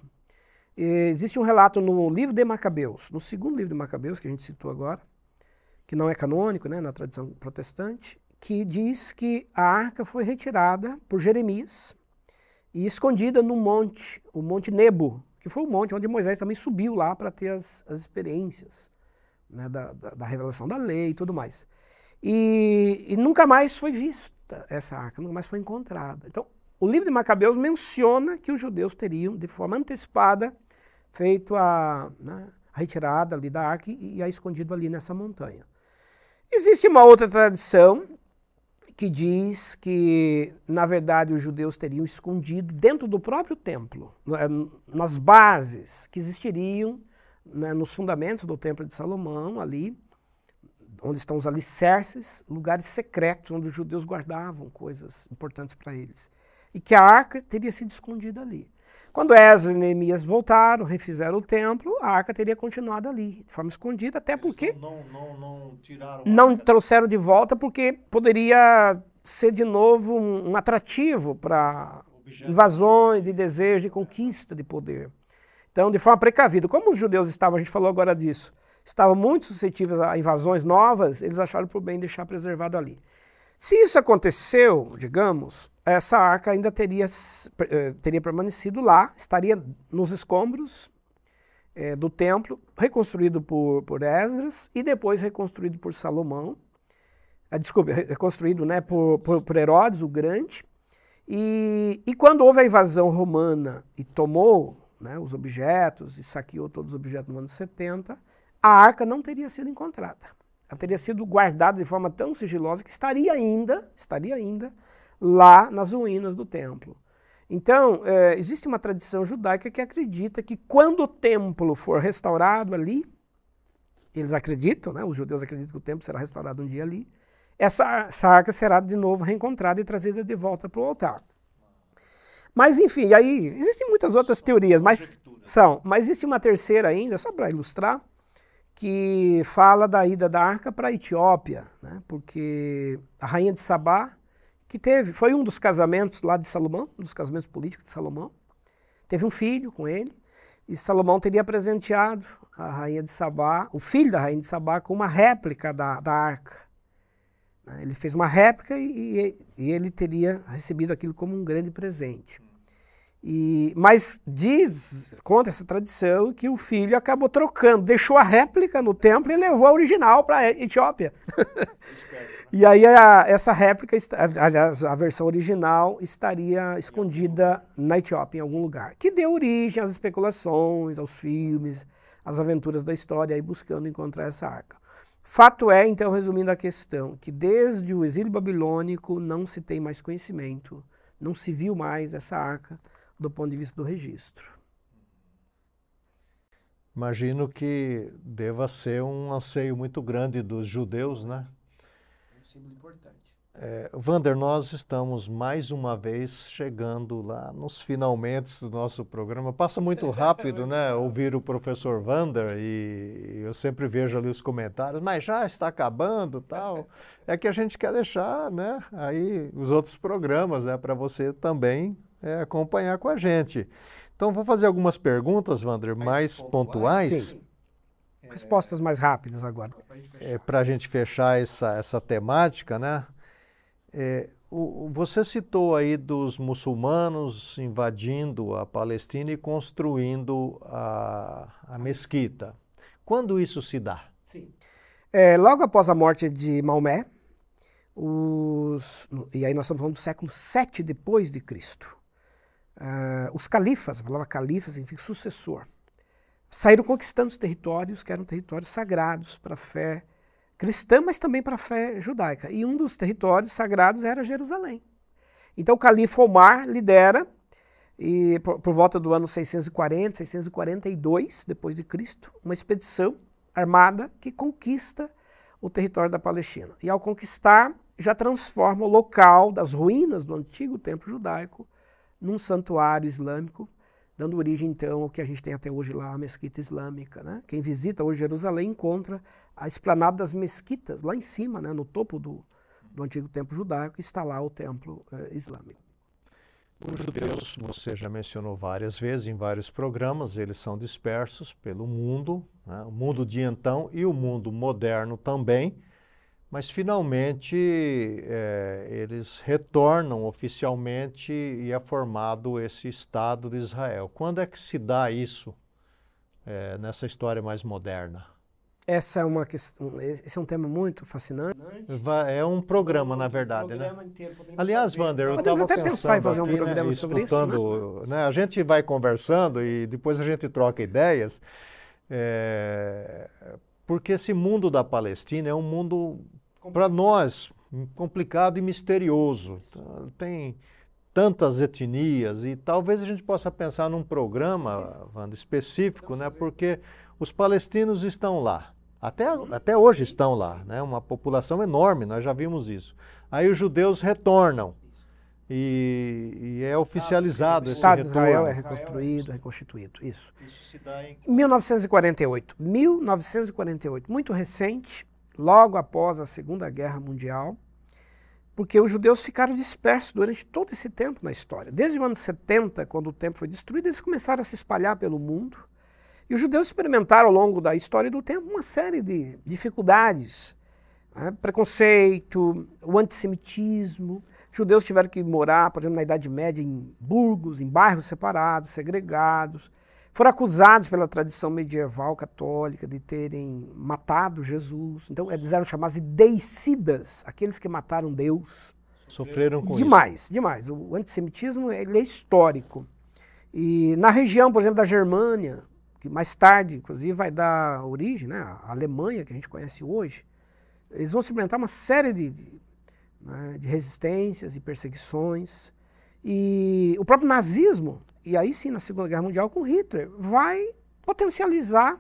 E existe um relato no livro de Macabeus, no segundo livro de Macabeus, que a gente citou agora, que não é canônico né, na tradição protestante, que diz que a arca foi retirada por Jeremias e escondida no monte, o Monte Nebo, que foi o monte onde Moisés também subiu lá para ter as, as experiências né, da, da, da, revelação da lei e tudo mais. E, e nunca mais foi visto essa arca nunca mais foi encontrada. Então, o livro de Macabeus menciona que os judeus teriam, de forma antecipada, feito a, né, a retirada ali da arca e, e a escondido ali nessa montanha. Existe uma outra tradição que diz que, na verdade, os judeus teriam escondido dentro do próprio templo, né, nas bases que existiriam né, nos fundamentos do Templo de Salomão, ali, onde estão os alicerces, lugares secretos onde os judeus guardavam coisas importantes para eles. E que a arca teria sido escondida ali. Quando Esdras e Neemias voltaram, refizeram o templo, a arca teria continuado ali, de forma escondida, até Eles porque não, não, não, tiraram não trouxeram de volta, porque poderia ser de novo um, um atrativo para invasões, de desejo, de conquista de poder. Então, de forma precavida, como os judeus estavam, a gente falou agora disso, estavam muito suscetíveis a invasões novas, eles acharam por bem deixar preservado ali. Se isso aconteceu, digamos, essa arca ainda teria, eh, teria permanecido lá, estaria nos escombros é, do templo, reconstruído por, por Esdras e depois reconstruído por Salomão. Ah, desculpe, reconstruído né, por, por, por Herodes o Grande. E, e quando houve a invasão romana e tomou né, os objetos e saqueou todos os objetos no ano 70, a arca não teria sido encontrada. Ela teria sido guardada de forma tão sigilosa que estaria ainda, estaria ainda lá nas ruínas do templo. Então, é, existe uma tradição judaica que acredita que quando o templo for restaurado ali, eles acreditam, né, os judeus acreditam que o templo será restaurado um dia ali, essa, essa arca será de novo reencontrada e trazida de volta para o altar. Mas, enfim, aí existem muitas outras teorias, mas são. Mas existe uma terceira ainda, só para ilustrar, que fala da ida da arca para a Etiópia, né? porque a rainha de Sabá, que teve, foi um dos casamentos lá de Salomão, um dos casamentos políticos de Salomão, teve um filho com ele, e Salomão teria presenteado a rainha de Sabá, o filho da rainha de Sabá, com uma réplica da, da arca. Né? Ele fez uma réplica e, e ele teria recebido aquilo como um grande presente. E, mas diz, conta essa tradição, que o filho acabou trocando, deixou a réplica no templo e levou a original para a Etiópia. e aí a, essa réplica, aliás, a versão original estaria escondida na Etiópia, em algum lugar. Que deu origem às especulações, aos filmes, às aventuras da história, aí buscando encontrar essa arca. Fato é, então, resumindo a questão, que desde o exílio babilônico não se tem mais conhecimento, não se viu mais essa arca do ponto de vista do registro. Imagino que deva ser um anseio muito grande dos judeus, né? É um símbolo importante. É, Vander, nós estamos mais uma vez chegando lá nos finalmente do nosso programa. Passa muito rápido, né? Ouvir o professor Vander e eu sempre vejo ali os comentários, mas já está acabando, tal. É que a gente quer deixar, né? Aí os outros programas, né? Para você também é, acompanhar com a gente. Então, vou fazer algumas perguntas, Wander, mais, pontuais. Sim. Respostas mais rápidas agora. É, Para a gente fechar essa, essa temática, né? É, o, você citou aí dos muçulmanos invadindo a Palestina e construindo a, a mesquita. Quando isso se dá? Sim. É, logo após a morte de Maomé, os, e aí nós estamos falando do século 7 depois de Cristo. Uh, os califas, a palavra califas significa sucessor, saíram conquistando os territórios que eram territórios sagrados para a fé cristã, mas também para a fé judaica. E um dos territórios sagrados era Jerusalém. Então o califa Omar lidera, e por, por volta do ano 640, 642 depois de Cristo, uma expedição armada que conquista o território da Palestina. E ao conquistar, já transforma o local das ruínas do antigo templo judaico num santuário islâmico, dando origem então ao que a gente tem até hoje lá, a mesquita islâmica. Né? Quem visita hoje Jerusalém encontra a esplanada das mesquitas, lá em cima, né, no topo do, do antigo templo judaico, está lá o templo eh, islâmico. Os judeus, você já mencionou várias vezes em vários programas, eles são dispersos pelo mundo, né, o mundo de então e o mundo moderno também. Mas finalmente é, eles retornam oficialmente e é formado esse Estado de Israel. Quando é que se dá isso é, nessa história mais moderna? Essa é uma questão, esse é um tema muito fascinante. É um programa, na verdade, né? programa né? Inteiro, Aliás, Wander, eu estava pensando pensar em fazer um aqui, programa né, sobre isso. Né? A gente vai conversando e depois a gente troca ideias, é, porque esse mundo da Palestina é um mundo para nós, complicado e misterioso. Tem tantas etnias e talvez a gente possa pensar num programa, Wanda, específico, né? Porque os palestinos estão lá. Até, até hoje estão lá, né? Uma população enorme, nós já vimos isso. Aí os judeus retornam e, e é oficializado o Estado de Israel é reconstruído, reconstituído, isso. Isso se dá em 1948. 1948, muito recente, logo após a Segunda Guerra Mundial, porque os judeus ficaram dispersos durante todo esse tempo na história. Desde o ano 70, quando o templo foi destruído, eles começaram a se espalhar pelo mundo. E os judeus experimentaram ao longo da história do tempo uma série de dificuldades. Né? Preconceito, o antissemitismo. Judeus tiveram que morar, por exemplo, na Idade Média, em burgos, em bairros separados, segregados. Foram acusados pela tradição medieval católica de terem matado Jesus. Então, eles eram chamados de deicidas, aqueles que mataram Deus. Sofreram com demais, isso. Demais, demais. O antissemitismo ele é histórico. E na região, por exemplo, da Germânia, que mais tarde, inclusive, vai dar origem, né, à Alemanha, que a gente conhece hoje, eles vão experimentar uma série de, de, né, de resistências e perseguições. E o próprio nazismo, e aí sim na Segunda Guerra Mundial com Hitler, vai potencializar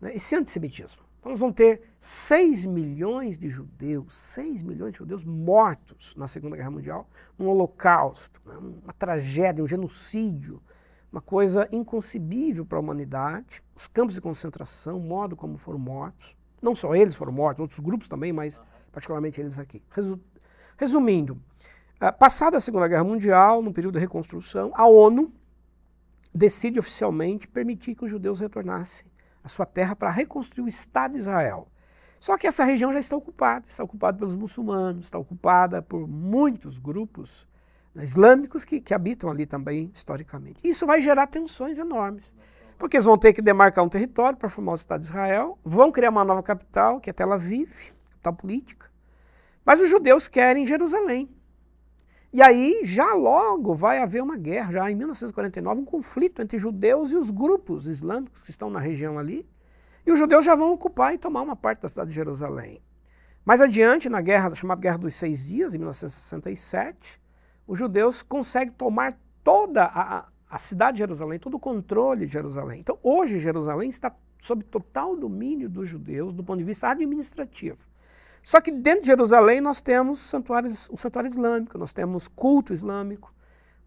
né, esse antissemitismo. Então nós vamos ter 6 milhões de judeus, 6 milhões de judeus mortos na Segunda Guerra Mundial, um holocausto, né, uma tragédia, um genocídio, uma coisa inconcebível para a humanidade. Os campos de concentração, o modo como foram mortos. Não só eles foram mortos, outros grupos também, mas particularmente eles aqui. Resumindo, ah, passada a Segunda Guerra Mundial, no período da reconstrução, a ONU decide oficialmente permitir que os judeus retornassem a sua terra para reconstruir o Estado de Israel. Só que essa região já está ocupada, está ocupada pelos muçulmanos, está ocupada por muitos grupos né, islâmicos que, que habitam ali também historicamente. Isso vai gerar tensões enormes, porque eles vão ter que demarcar um território para formar o Estado de Israel, vão criar uma nova capital, que é Tel Aviv, capital política, mas os judeus querem Jerusalém. E aí já logo vai haver uma guerra, já em 1949, um conflito entre judeus e os grupos islâmicos que estão na região ali. E os judeus já vão ocupar e tomar uma parte da cidade de Jerusalém. Mais adiante, na guerra chamada Guerra dos Seis Dias, em 1967, os judeus conseguem tomar toda a, a cidade de Jerusalém, todo o controle de Jerusalém. Então, hoje, Jerusalém está sob total domínio dos judeus do ponto de vista administrativo. Só que dentro de Jerusalém nós temos santuários, o santuário islâmico, nós temos culto islâmico.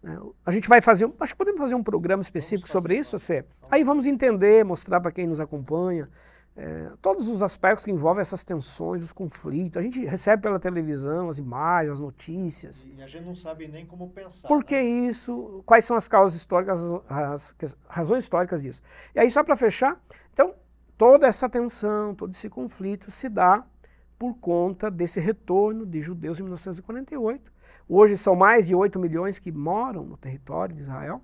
Né? A gente vai fazer, acho que podemos fazer um programa específico sobre isso, você. Aí vamos entender, mostrar para quem nos acompanha, é, todos os aspectos que envolvem essas tensões, os conflitos. A gente recebe pela televisão as imagens, as notícias. E a gente não sabe nem como pensar. Por que né? isso? Quais são as causas históricas, as, as razões históricas disso? E aí, só para fechar, então, toda essa tensão, todo esse conflito se dá por conta desse retorno de judeus em 1948. Hoje são mais de 8 milhões que moram no território de Israel.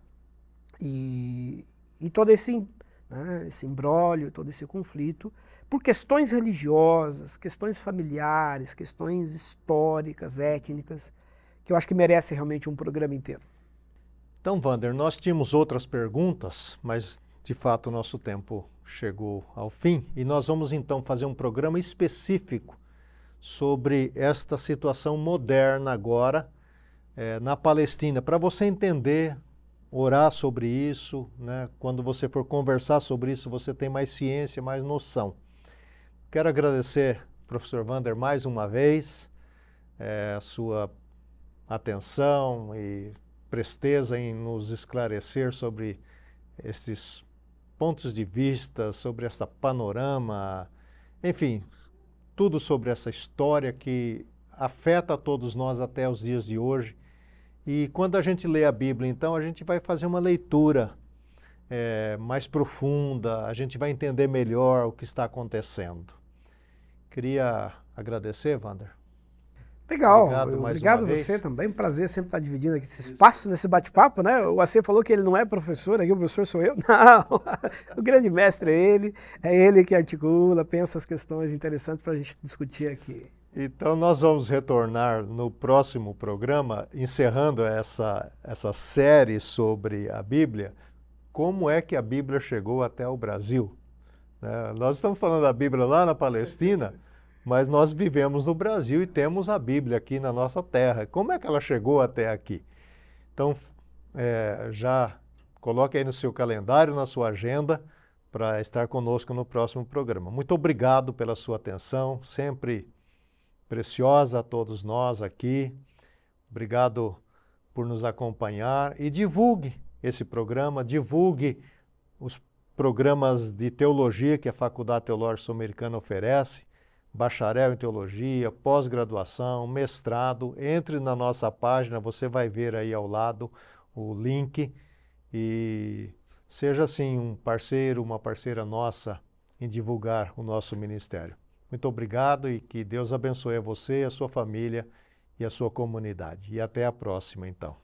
E, e todo esse, né, esse imbróglio, todo esse conflito, por questões religiosas, questões familiares, questões históricas, étnicas, que eu acho que merece realmente um programa inteiro. Então, Wander, nós tínhamos outras perguntas, mas de fato o nosso tempo chegou ao fim e nós vamos então fazer um programa específico sobre esta situação moderna agora é, na Palestina, para você entender, orar sobre isso, né? quando você for conversar sobre isso, você tem mais ciência, mais noção. Quero agradecer, professor Vander, mais uma vez, é, a sua atenção e presteza em nos esclarecer sobre esses pontos de vista, sobre essa panorama, enfim, tudo sobre essa história que afeta a todos nós até os dias de hoje. E quando a gente lê a Bíblia, então, a gente vai fazer uma leitura é, mais profunda, a gente vai entender melhor o que está acontecendo. Queria agradecer, Wander. Legal, obrigado, obrigado você também. Um prazer sempre estar dividindo aqui esse espaço nesse bate-papo, né? O AC falou que ele não é professor, aqui o professor sou eu. Não, o grande mestre é ele, é ele que articula, pensa as questões interessantes para a gente discutir aqui. Então nós vamos retornar no próximo programa, encerrando essa, essa série sobre a Bíblia, como é que a Bíblia chegou até o Brasil. Né? Nós estamos falando da Bíblia lá na Palestina, mas nós vivemos no Brasil e temos a Bíblia aqui na nossa terra. Como é que ela chegou até aqui? Então, é, já coloque aí no seu calendário, na sua agenda, para estar conosco no próximo programa. Muito obrigado pela sua atenção, sempre preciosa a todos nós aqui. Obrigado por nos acompanhar e divulgue esse programa, divulgue os programas de teologia que a Faculdade Teológica Sul-Americana oferece bacharel em teologia, pós-graduação, mestrado, entre na nossa página, você vai ver aí ao lado o link e seja assim um parceiro, uma parceira nossa em divulgar o nosso ministério. Muito obrigado e que Deus abençoe a você, a sua família e a sua comunidade. E até a próxima, então.